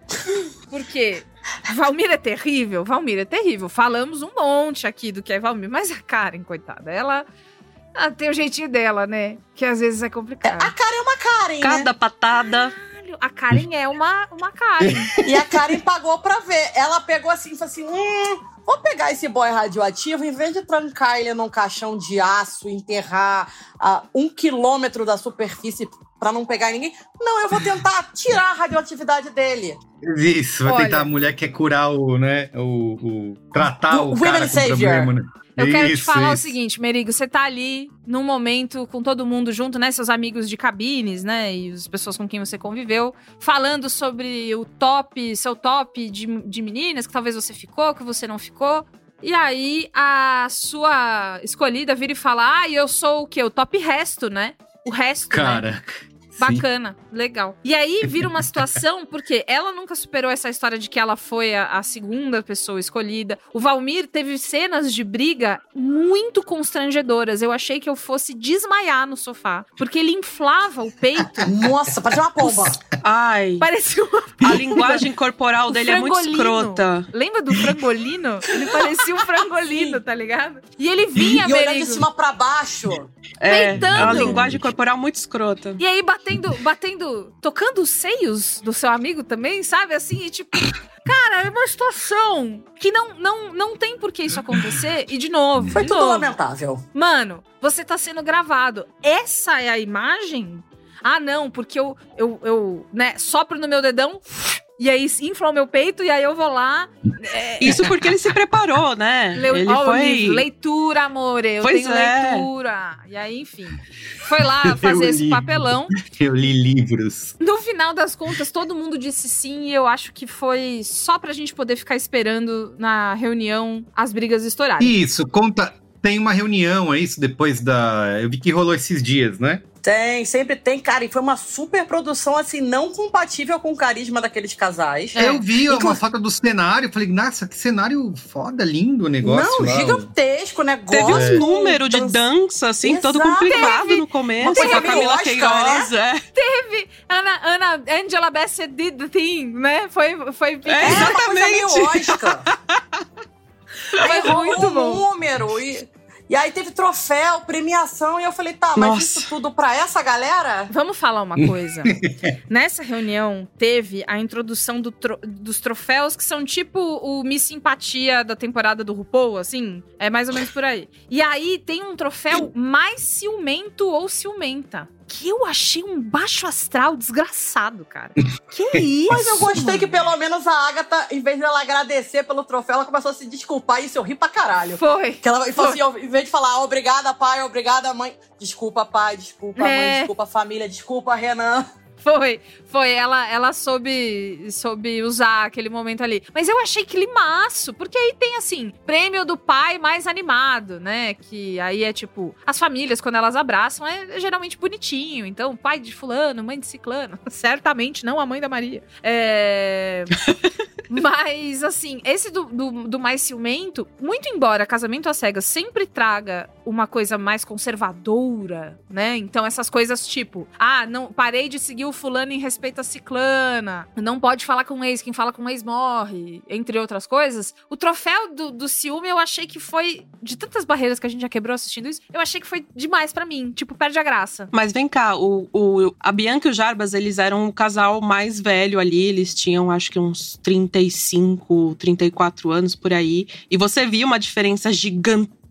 G: Por quê? Valmir é terrível? Valmir é terrível. Falamos um monte aqui do que é Valmir, mas a Karen, coitada, ela, ela tem o jeitinho dela, né? Que às vezes é complicado.
F: A Karen é uma Karen, né?
E: Cada patada.
G: Caralho, A Karen é uma, uma Karen.
F: E a Karen pagou pra ver. Ela pegou assim e falou assim: hum, vou pegar esse boy radioativo, em vez de trancar ele num caixão de aço, enterrar a um quilômetro da superfície pra não pegar ninguém. Não, eu vou tentar tirar a radioatividade dele.
C: Isso, vai
G: Olha.
C: tentar a mulher que quer curar o, né? O. o tratar
F: O
C: o cara
F: women
C: com
F: savior.
C: problema, né?
G: Eu quero te
C: Isso,
G: falar o
C: isso.
G: seguinte, Merigo, você tá ali num momento com todo mundo junto, né? Seus amigos de cabines, né? E as pessoas com quem você conviveu, falando sobre o top, seu top de, de meninas, que talvez você ficou, que você não ficou. E aí a sua escolhida vira e fala: Ah, eu sou o quê? O top resto, né? O resto. né?
C: Cara. sim.
G: Bacana, legal. E aí vira uma situação, porque ela nunca superou essa história de que ela foi a, a segunda pessoa escolhida. O Valmir teve cenas de briga muito constrangedoras. Eu achei que eu fosse desmaiar no sofá, porque ele inflava o peito.
F: Nossa, parecia uma pomba.
E: Ai.
G: Parecia uma
E: A linguagem corporal dele é muito escrota.
G: Lembra do frangolino? Ele parecia um frangolino, tá ligado? E ele vinha,
F: E olhando de cima pra baixo.
E: É,
G: Peitando.
E: é uma linguagem corporal muito escrota.
G: E aí, batendo, batendo, tocando os seios do seu amigo também, sabe? Assim, e tipo, cara, é uma situação que não, não, não tem por que isso acontecer. E de novo,
F: Foi
G: de
F: tudo
G: novo,
F: lamentável.
G: Mano, você tá sendo gravado. Essa é a imagem? Ah, não, porque eu, eu, eu né, sopro no meu dedão. E aí infla o meu peito e aí eu vou lá. é,
E: Isso porque ele se preparou, né?
G: Leu,
E: ele
G: ó,
E: foi.
G: livro, leitura, amor. Eu
E: Pois
G: tenho
E: é.
G: leitura. E aí, enfim. Foi lá fazer
C: Eu
G: esse
C: li.
G: papelão.
C: Eu li livros.
G: No final das contas, todo mundo disse sim, e eu acho que foi só pra gente poder ficar esperando na reunião as brigas estourarem.
C: Isso, conta. Tem uma reunião, é isso? Depois da. Eu vi que rolou esses dias, né?
F: Tem, sempre tem, cara. E foi uma super produção, assim, não compatível com o carisma daqueles casais.
G: É.
C: Eu vi
F: Inclu-
C: uma foto do cenário, falei, nossa, que cenário foda, lindo o negócio.
F: Não,
C: lá.
F: gigantesco, né?
E: Teve
F: Gospel,
E: um número de
F: dan-
E: dança, assim, todo
F: Exato.
E: complicado no começo,
F: Teve
E: com a Camila
F: Oscar,
E: Queiroz. É.
G: Teve Ana, Ana, Angela Bassett did the thing, né? Foi, foi,
E: É,
F: É uma coisa meio
E: Exatamente.
F: Oscar. Aí
G: muito
F: um
G: bom.
F: número e... E aí teve troféu, premiação, e eu falei, tá, mas
E: Nossa.
F: isso tudo pra essa galera?
G: Vamos falar uma coisa. Nessa reunião, teve a introdução do tro- dos troféus, que são tipo o Miss Simpatia da temporada do RuPaul, assim. É mais ou menos por aí. E aí tem um troféu mais ciumento ou ciumenta. Que eu achei um baixo astral desgraçado, cara. Que isso?
F: Mas eu gostei
G: mano?
F: que pelo menos a Agatha, em vez dela agradecer pelo troféu, ela começou a se desculpar e isso eu ri pra caralho.
G: Foi.
F: Que ela falou
G: Foi.
F: assim, em vez de falar obrigada, pai, obrigada, mãe. Desculpa, pai, desculpa, mãe,
G: É.
F: desculpa, família, desculpa, Renan.
G: Foi, foi. Ela, ela soube, soube usar aquele momento ali. Mas eu achei climaço, porque aí tem, assim, prêmio do pai mais animado, né? Que aí é tipo, as famílias, quando elas abraçam, é, geralmente bonitinho. Então, pai de fulano, mãe de ciclano. Certamente não a mãe da Maria. É... Mas, assim, esse do, do, do mais ciumento, muito embora Casamento às Cegas sempre traga uma coisa mais conservadora, né? Então, essas coisas tipo, ah, não parei de seguir o fulano em respeito a ciclana, não pode falar com o ex, quem fala com o ex morre, entre outras coisas. O troféu do, do ciúme eu achei que foi, de tantas barreiras que a gente já quebrou assistindo isso, eu achei que foi demais pra mim. Tipo, perde a graça.
E: Mas vem cá, o, o- a Bianca e o Jarbas, eles eram o casal mais velho ali, eles tinham acho que uns 35, 34 anos por aí. E você via uma diferença gigantesca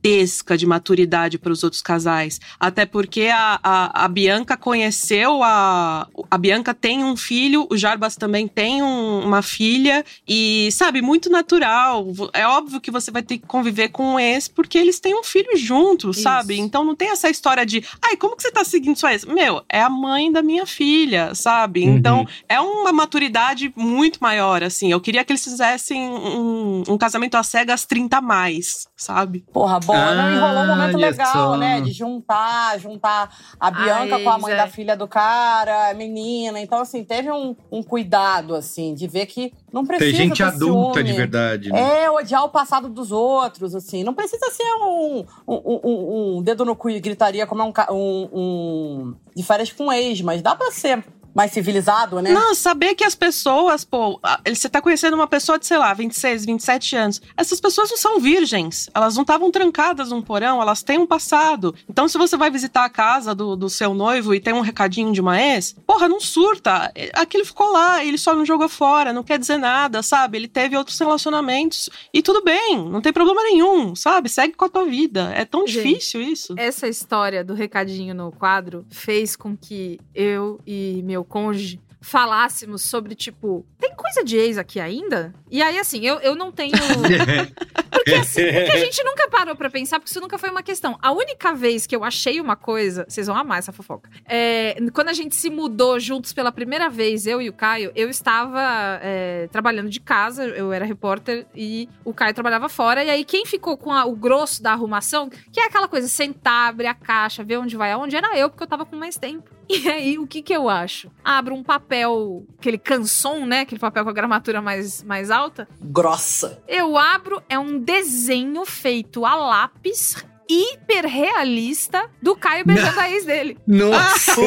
E: de maturidade para os outros casais. Até porque a, a, a Bianca conheceu a. A Bianca tem um filho, o Jarbas também tem um- uma filha. E, sabe, muito natural. É óbvio que você vai ter que conviver com o ex, porque eles têm um filho juntos, sabe? Então não tem essa história de. Ai, como que você tá seguindo sua ex? Meu, é a mãe da minha filha, sabe?
C: Uhum.
E: Então é uma maturidade muito maior, assim. Eu queria que eles fizessem um, um casamento às cegas 30 a mais, sabe?
F: Porra, bom, não enrolou um momento legal,
E: só.
F: né? De juntar, juntar a Bianca com a mãe
G: é.
F: da filha do cara, a menina. Então, assim, teve um, um cuidado, assim, de ver que não precisa
C: Tem gente
F: ter
C: adulta
F: ciúme.
C: de verdade, né?
F: É, odiar o passado dos outros, assim. Não precisa ser um, um, um- um dedo no cu e gritaria como é um, um, um de férias com ex, mas dá pra ser mais civilizado, né?
E: Não, saber que as pessoas, pô, você tá conhecendo uma pessoa de, sei lá, 26, 27 anos. Essas pessoas não são virgens. Elas não estavam trancadas num porão, elas têm um passado. Então, se você vai visitar a casa do, do seu noivo e tem um recadinho de uma ex, porra, não surta. Aquilo ficou lá, ele só não jogou fora, não quer dizer nada, sabe? Ele teve outros relacionamentos. E tudo bem, não tem problema nenhum, sabe? Segue com a tua vida. É tão
G: Gente,
E: difícil isso.
G: Essa história do recadinho no quadro fez com que eu e meu cônjuge falássemos sobre, tipo, tem coisa de ex aqui ainda? E aí, assim, eu, eu não tenho. Porque, assim, porque a gente nunca parou pra pensar, porque isso nunca foi uma questão. A única vez que eu achei uma coisa, vocês vão amar essa fofoca. É, quando a gente se mudou juntos pela primeira vez, eu e o Caio, eu estava é, trabalhando de casa, eu era repórter e o Caio trabalhava fora. E aí, quem ficou com a- o grosso da arrumação, que é aquela coisa, sentar, abrir a caixa, ver onde vai aonde, era eu, porque eu tava com mais tempo. E aí, o que que eu acho? Abro um papel, aquele canson, né? Aquele papel com a gramatura mais, mais alta.
F: Grossa.
G: Eu abro, é um desenho feito a lápis hiperrealista do Caio beijando a ex dele.
C: Nossa!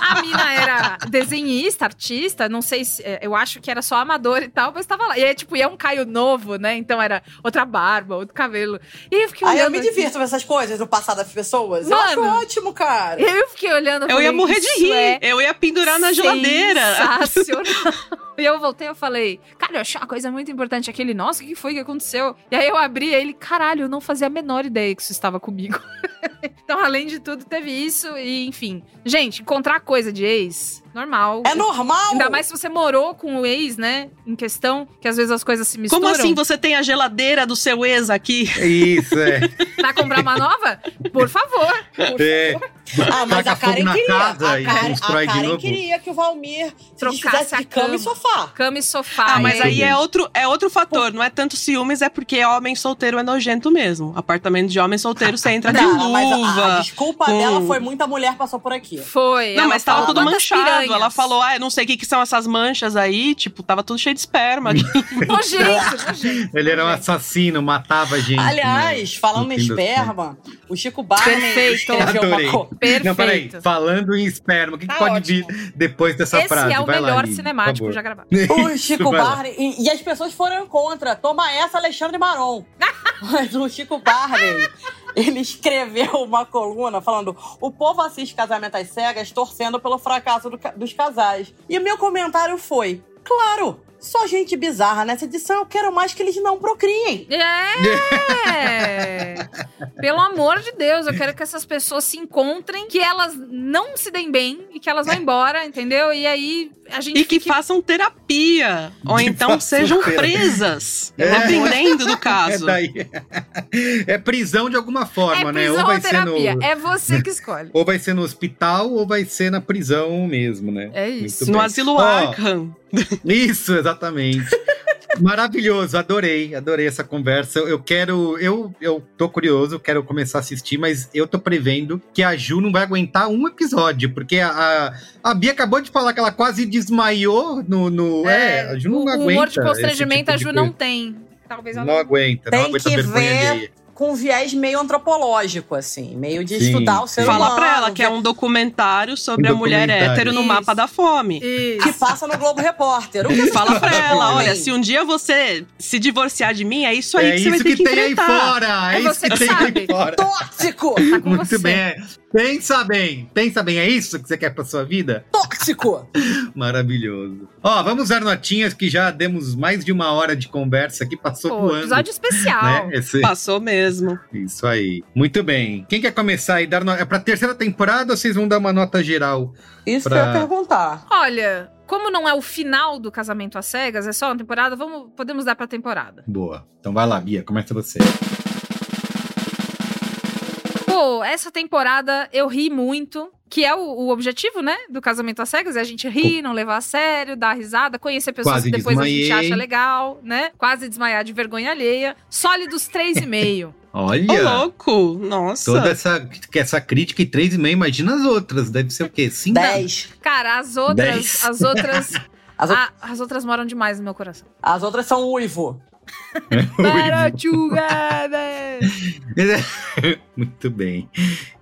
G: A mina era desenhista, artista, não sei se. é, Eu acho que era só amador e tal, mas tava lá. E é tipo, e é um Caio novo, né? Então era outra barba, outro cabelo. E eu fiquei
F: Aí eu
G: olhando.
F: me
G: assim,
F: divirto com essas coisas do passado das pessoas. eu
G: Mano,
F: acho ótimo, cara.
G: Eu fiquei olhando.
E: Eu ia
G: falei,
E: morrer de
G: "Isso
E: rir.
G: é
E: Eu ia pendurar na geladeira.
G: E eu voltei, eu falei, cara, eu achei uma coisa muito importante. Aquele, nossa, o que foi que aconteceu? E aí eu abri ele, caralho, eu não fazia a menor ideia que isso estava comigo. então, além de tudo, teve isso e, enfim. Gente, encontrar coisa de ex, normal.
F: É normal?
G: Ainda mais se você morou com o ex, né, em questão, que às vezes as coisas se misturam.
E: Como assim você tem a geladeira do seu ex aqui?
C: Isso, é.
G: Vai comprar uma nova? Por favor.
C: É.
F: Ah, mas a Karen queria.
C: casa
F: a Karen, a
C: de
F: Karen
C: novo.
F: queria que o Valmir se
G: Trocasse
F: de cama,
G: cama.
F: e sofá.
G: Cama e sofá.
E: Ah, mas
G: é.
E: aí é outro, é outro fator. Não é tanto ciúmes, é porque homem solteiro é nojento mesmo. Apartamento de homem solteiro, você entra de
F: Não, mas a-
E: luva.
F: a, desculpa
E: com-
F: dela foi muita mulher passou por aqui.
G: Foi.
E: Não, mas tava tudo
G: "Quantas
E: manchado.
G: Piranhas?"
E: Ela falou, ah, eu não sei o que, que são essas manchas aí. Tipo, tava tudo cheio de esperma.
G: Nojento, nojento.
C: Ele era um assassino, matava gente.
F: Aliás,
C: no-
F: falando
C: no
F: em esperma, o Chico Barney
G: Perfeito.
C: Adorei.
F: uma.
G: Perfeito.
C: Não, peraí. Falando em esperma, o que, que
F: Tá
C: pode vir depois dessa
G: Esse
C: frase?
G: é o
C: Vai lá,
G: melhor
C: por
G: cinemático já gravado.
F: O Chico
C: lá.
F: Barney. E, e as pessoas foram contra. Toma essa, Alexandre Maron. Mas o Chico Barney. Ele escreveu uma coluna falando: o povo assiste Casamento às Cegas torcendo pelo fracasso do dos casais. E meu comentário foi: claro! Só gente bizarra nessa edição, eu quero mais que eles não procriem.
G: É! Pelo amor de Deus, eu quero que essas pessoas se encontrem, que elas não se deem bem e que elas vão embora, entendeu? E aí a gente
E: E que
G: fique-
E: façam terapia. Ou
C: Que
E: então sejam
C: terapia.
E: presas.
C: É.
E: Dependendo do caso.
C: É, daí. é prisão de alguma forma,
G: É
C: né?
G: prisão
C: Ou vai
G: ou
C: ser
G: terapia?
C: no.
G: É você que escolhe.
C: Ou vai ser no hospital ou vai ser na prisão mesmo, né?
G: É isso.
C: Muito
E: No
C: bem.
E: asilo
C: Ó,
E: Arkham.
C: Isso, exatamente. Maravilhoso, adorei, adorei essa conversa. Eu quero, eu, eu tô curioso, quero começar a assistir, mas eu tô prevendo que a Ju não vai aguentar um episódio, porque a, a, a Bia acabou de falar que ela quase desmaiou no. no é, a Ju não
G: o, o
C: aguenta.
G: humor de
C: esse
G: constrangimento
C: tipo
G: a Ju
C: coisa.
G: não tem. Talvez ela
C: Não aguenta, não
F: Tem
C: aguenta
F: que
C: vergonha
F: ver
C: alheia.
F: Com viés meio antropológico, assim, meio de
C: Sim,
F: estudar o ser
C: sim.
F: humano.
E: Fala pra ela que é um documentário sobre
C: Um
E: a mulher
C: documentário.
E: hétero no
G: Isso.
E: mapa da fome.
F: que passa no Globo Repórter. Que
E: Fala pra ela, olha, se um dia você se divorciar de mim, é isso aí
C: É
E: que você
C: isso
E: vai ter
C: que
E: que,
C: tem aí
E: enfrentar.
C: fora! É,
G: É
C: isso
G: você
C: que
G: que
C: tem
G: sabe.
C: aí fora!
F: Tóxico!
G: tá com
C: Muito
G: você.
C: bem. Pensa bem, pensa bem, é isso que você quer pra sua vida?
F: Tóxico!
C: Maravilhoso. Ó, vamos dar notinhas que já demos mais de uma hora de conversa aqui, passou
G: Pô,
C: voando.
G: episódio especial.
C: né? Esse-
E: Passou mesmo.
C: Isso aí. Muito bem. Quem quer começar e dar no... É pra terceira temporada ou vocês vão dar uma nota geral?
F: Isso
C: Pra-
F: que eu ia perguntar.
G: Olha, como não é o final do Casamento às Cegas, é só uma temporada, vamos, podemos dar pra temporada.
C: Boa. Então vai lá, Bia, começa você.
G: Pô, essa temporada eu ri muito. Que é o, o objetivo, né? Do casamento às cegas, é a gente rir, não levar a sério, dar risada, conhecer pessoas
C: Quase
G: que depois a gente
C: desmaiei.
G: acha legal, né? Quase desmaiar de vergonha alheia. Sólidos 3,5.
C: Olha!
E: Ô, louco! Nossa!
C: Toda essa, que essa crítica e 3,5, imagina as outras. Deve ser o quê? 5?
F: 10.
G: Cara, as outras.
C: Dez.
G: As outras.
F: As, o-
G: a- as outras moram demais no meu coração.
F: as outras são uivo.
C: Muito bem.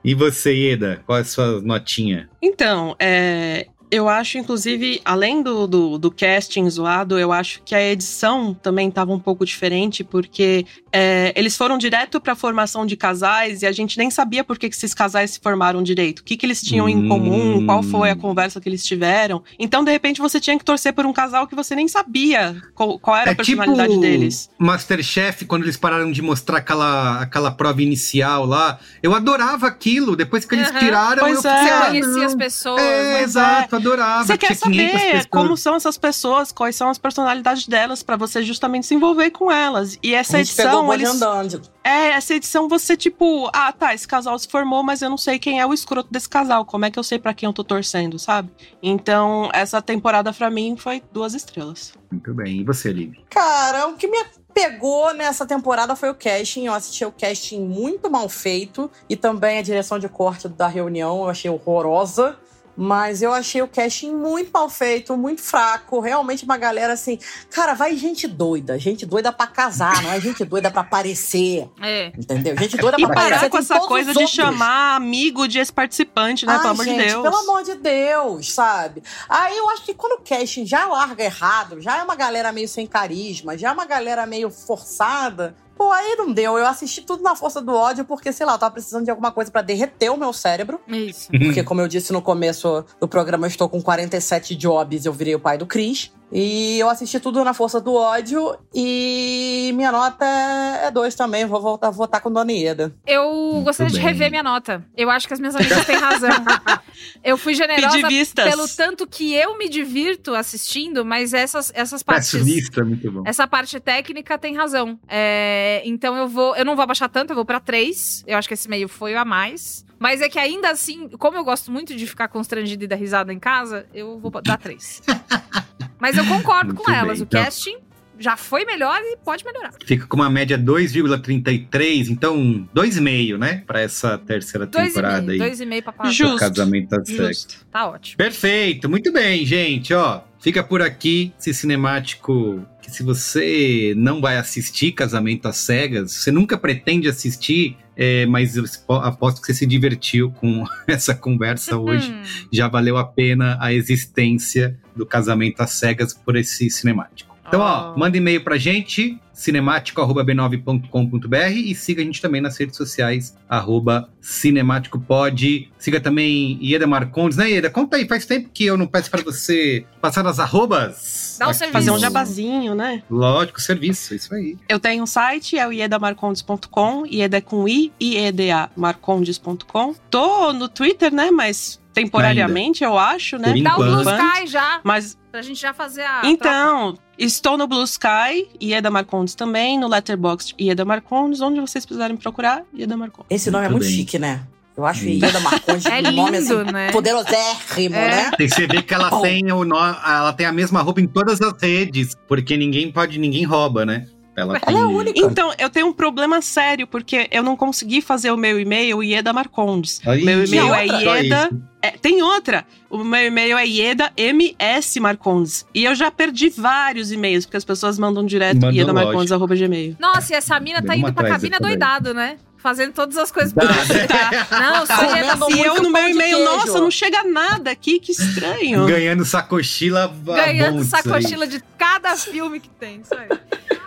C: E você, Eda? Qual é a sua notinha?
E: Então, é, eu acho, inclusive, além do, do, do casting zoado, eu acho que a edição também estava um pouco diferente, porque é, eles foram direto pra formação de casais e a gente nem sabia por que, que esses casais se formaram direito, o que, que eles tinham em
C: Hum.
E: comum, qual foi a conversa que eles tiveram. Então, de repente, você tinha que torcer por um casal que você nem sabia qual, qual era a personalidade
C: tipo
E: deles.
C: Masterchef, quando eles pararam de mostrar aquela, aquela prova inicial lá. Eu adorava aquilo. Depois que eles
G: Aham.
C: tiraram,
E: Pois
C: eu
E: é.
G: Você
C: ah,
G: conhecia as pessoas.
C: É,
G: né?
C: exato, adorava.
E: Você quer
C: Tinha 500
E: saber como são essas pessoas, quais são as personalidades delas, pra você justamente se envolver com elas. E essa edição, eles,
F: andando.
E: É, essa edição você, tipo, ah, tá, esse casal se formou, mas eu não sei quem é o escroto desse casal. Como é que eu sei pra quem eu tô torcendo, sabe? Então, essa temporada pra mim foi duas estrelas.
C: Muito bem. E você, Liv?
F: Cara, o que me pegou nessa temporada foi o casting. Eu assisti o casting muito mal feito. E também a direção de corte da reunião eu achei horrorosa. Mas eu achei o casting muito mal feito, muito fraco. Realmente uma galera assim. Cara, vai gente doida. Gente doida pra casar, não é gente doida pra aparecer.
G: É.
F: Entendeu? Gente doida
E: E
F: pra aparecer.
E: parar com essa coisa de chamar amigo de ex-participante, né?
F: Ai,
E: pelo amor
F: gente,
E: de Deus.
F: Pelo amor de Deus, sabe? Aí eu acho que quando o casting já larga errado, já é uma galera meio sem carisma, já é uma galera meio forçada. Pô, aí não deu. Eu assisti tudo na força do ódio, porque, sei lá, eu tava precisando de alguma coisa pra derreter o meu cérebro.
G: Isso.
F: Porque, como eu disse no começo do programa, eu estou com 47 jobs, eu virei o pai do Chris. E eu assisti tudo na força do ódio. E minha nota é 2 também. Vou voltar a votar com Dona Ieda.
G: Eu gostaria de rever minha nota. Eu acho que as minhas amigas têm razão. eu fui generosa pelo tanto que eu me divirto assistindo, mas essas, essas partes.
C: Pessimista, muito bom.
G: Essa parte técnica tem razão. É, então eu vou. Eu não vou abaixar tanto, eu vou pra três. Eu acho que esse meio foi o a mais. Mas é que ainda assim, como eu gosto muito de ficar constrangida e dar risada em casa, eu vou dar três. Mas eu concordo
C: Muito
G: com
C: bem,
G: elas.
C: então.
G: O casting já foi melhor e pode melhorar.
C: Fica com uma média 2,33, então 2,5, né? Pra essa terceira
G: Dois e
C: temporada aí.
G: e meio pra passar.
C: do
E: Justo.
C: Casamento às Cegas.
E: Justo.
G: Tá ótimo.
C: Perfeito, muito bem, gente. Ó, fica por aqui esse cinemático que se você não vai assistir Casamento às Cegas, você nunca pretende assistir, é, mas aposto que você se divertiu com essa conversa hoje.
G: Hum,
C: Já valeu a pena a existência do Casamento às Cegas por esse cinemático. Então, ó, manda e-mail pra gente, cinemático.b9.com.br e siga a gente também nas redes sociais, arroba cinemáticopod. Siga também Ieda Marcondes, né, Ieda? Conta aí, faz tempo que eu não peço pra você passar as arrobas.
E: Dá um serviço. Fazer um jabazinho, né?
C: Lógico, serviço, isso aí.
E: Eu tenho um site, é o iedamarcondes.com, ieda com i, ieda marcondes.com. Tô no Twitter, né, mas temporariamente, eu acho, né?
G: Dá o Blue. Sky já.
E: Mas
G: Pra gente já fazer a.
E: Então, estou no Blue Sky, Ieda Marcondes também, no Letterboxd Ieda Marcondes, onde vocês precisarem procurar, Ieda Marcondes.
F: Esse nome é
C: Muito
F: muito
C: bem.
F: chique, né? Eu acho Ieda Marcondes
G: É
F: um nome
G: lindo,
F: assim,
G: né?
F: poderosérrimo,
G: É.
F: né?
C: Tem que você ver que ela tem, o nó, ela tem a mesma roupa em todas as redes, porque ninguém pode, ninguém rouba, né? Ela,
F: Ela é a única.
E: Então, eu tenho um problema sério, porque eu não consegui fazer o meu e-mail Ieda Marcondes.
C: Aí,
E: meu e-mail é Ieda. é, tem outra. O meu e-mail é Ieda MS Marcondes. E eu já perdi vários e-mails, porque as pessoas mandam direto
C: Mandam,
E: iedamarcondes.gmail.
G: Nossa, e essa mina tá indo pra cabina doidado, né? Fazendo todas as coisas pra publicitar. Não,
F: Tá
G: você ia
F: comendo
E: E eu no meu e-mail, nossa, não chega nada aqui, que estranho.
C: Ganhando sacochila.
G: ganhando sacochila de cada filme que tem. Isso aí.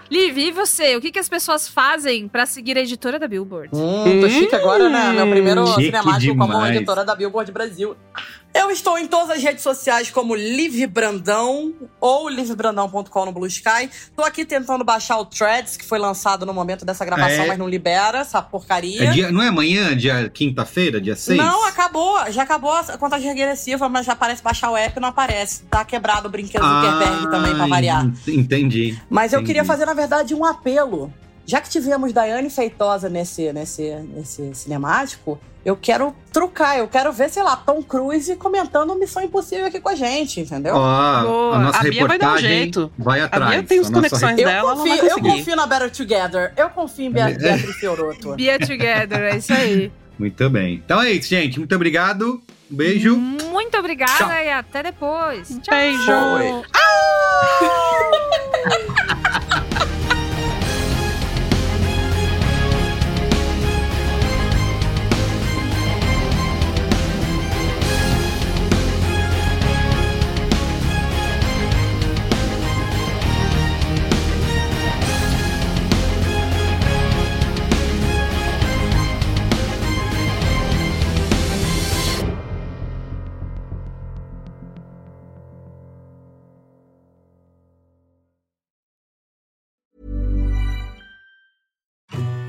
G: Liv, e você? O que, que as pessoas fazem pra seguir a editora da Billboard?
F: Hum, tô chique agora, né? Meu primeiro
C: Chique
F: cinemático como
C: demais.
F: editora da Billboard Brasil. Eu estou em todas as redes sociais como Liv Brandão ou livrebrandão.com no Blue Sky. Tô aqui tentando baixar o Threads, que foi lançado no momento dessa gravação,
C: É.
F: mas não libera essa porcaria.
C: É dia- não é amanhã, dia quinta-feira, dia 6?
F: Não, acabou. Já acabou a contagem regressiva, mas já aparece baixar o app e não aparece. Tá quebrado o brinquedo do Zuckerberg também, pra variar.
C: Entendi.
F: Mas eu
C: Entendi.
F: queria fazer, na verdade, um apelo. Já que tivemos Daiane Feitosa nesse, nesse, nesse cinemático, eu quero trucar, eu quero ver, sei lá, Tom Cruise comentando Missão Impossível aqui com a gente, entendeu?
C: Ó,
E: Boa.
C: a nossa
E: A Bia vai dar um
C: reportagem
E: jeito.
C: vai atrás.
E: Bia tem os
C: A nossa
E: conexões
F: eu,
E: dela, ela
F: confio,
E: vai
F: eu confio na Better Together. Eu confio em Bea- Beatriz Fioroto.
G: Be Together, é isso aí.
C: Muito bem. Então é isso, gente. Muito obrigado. Um beijo.
G: Muito obrigada
C: Tchau.
G: e até depois. Tchau.
E: Beijo.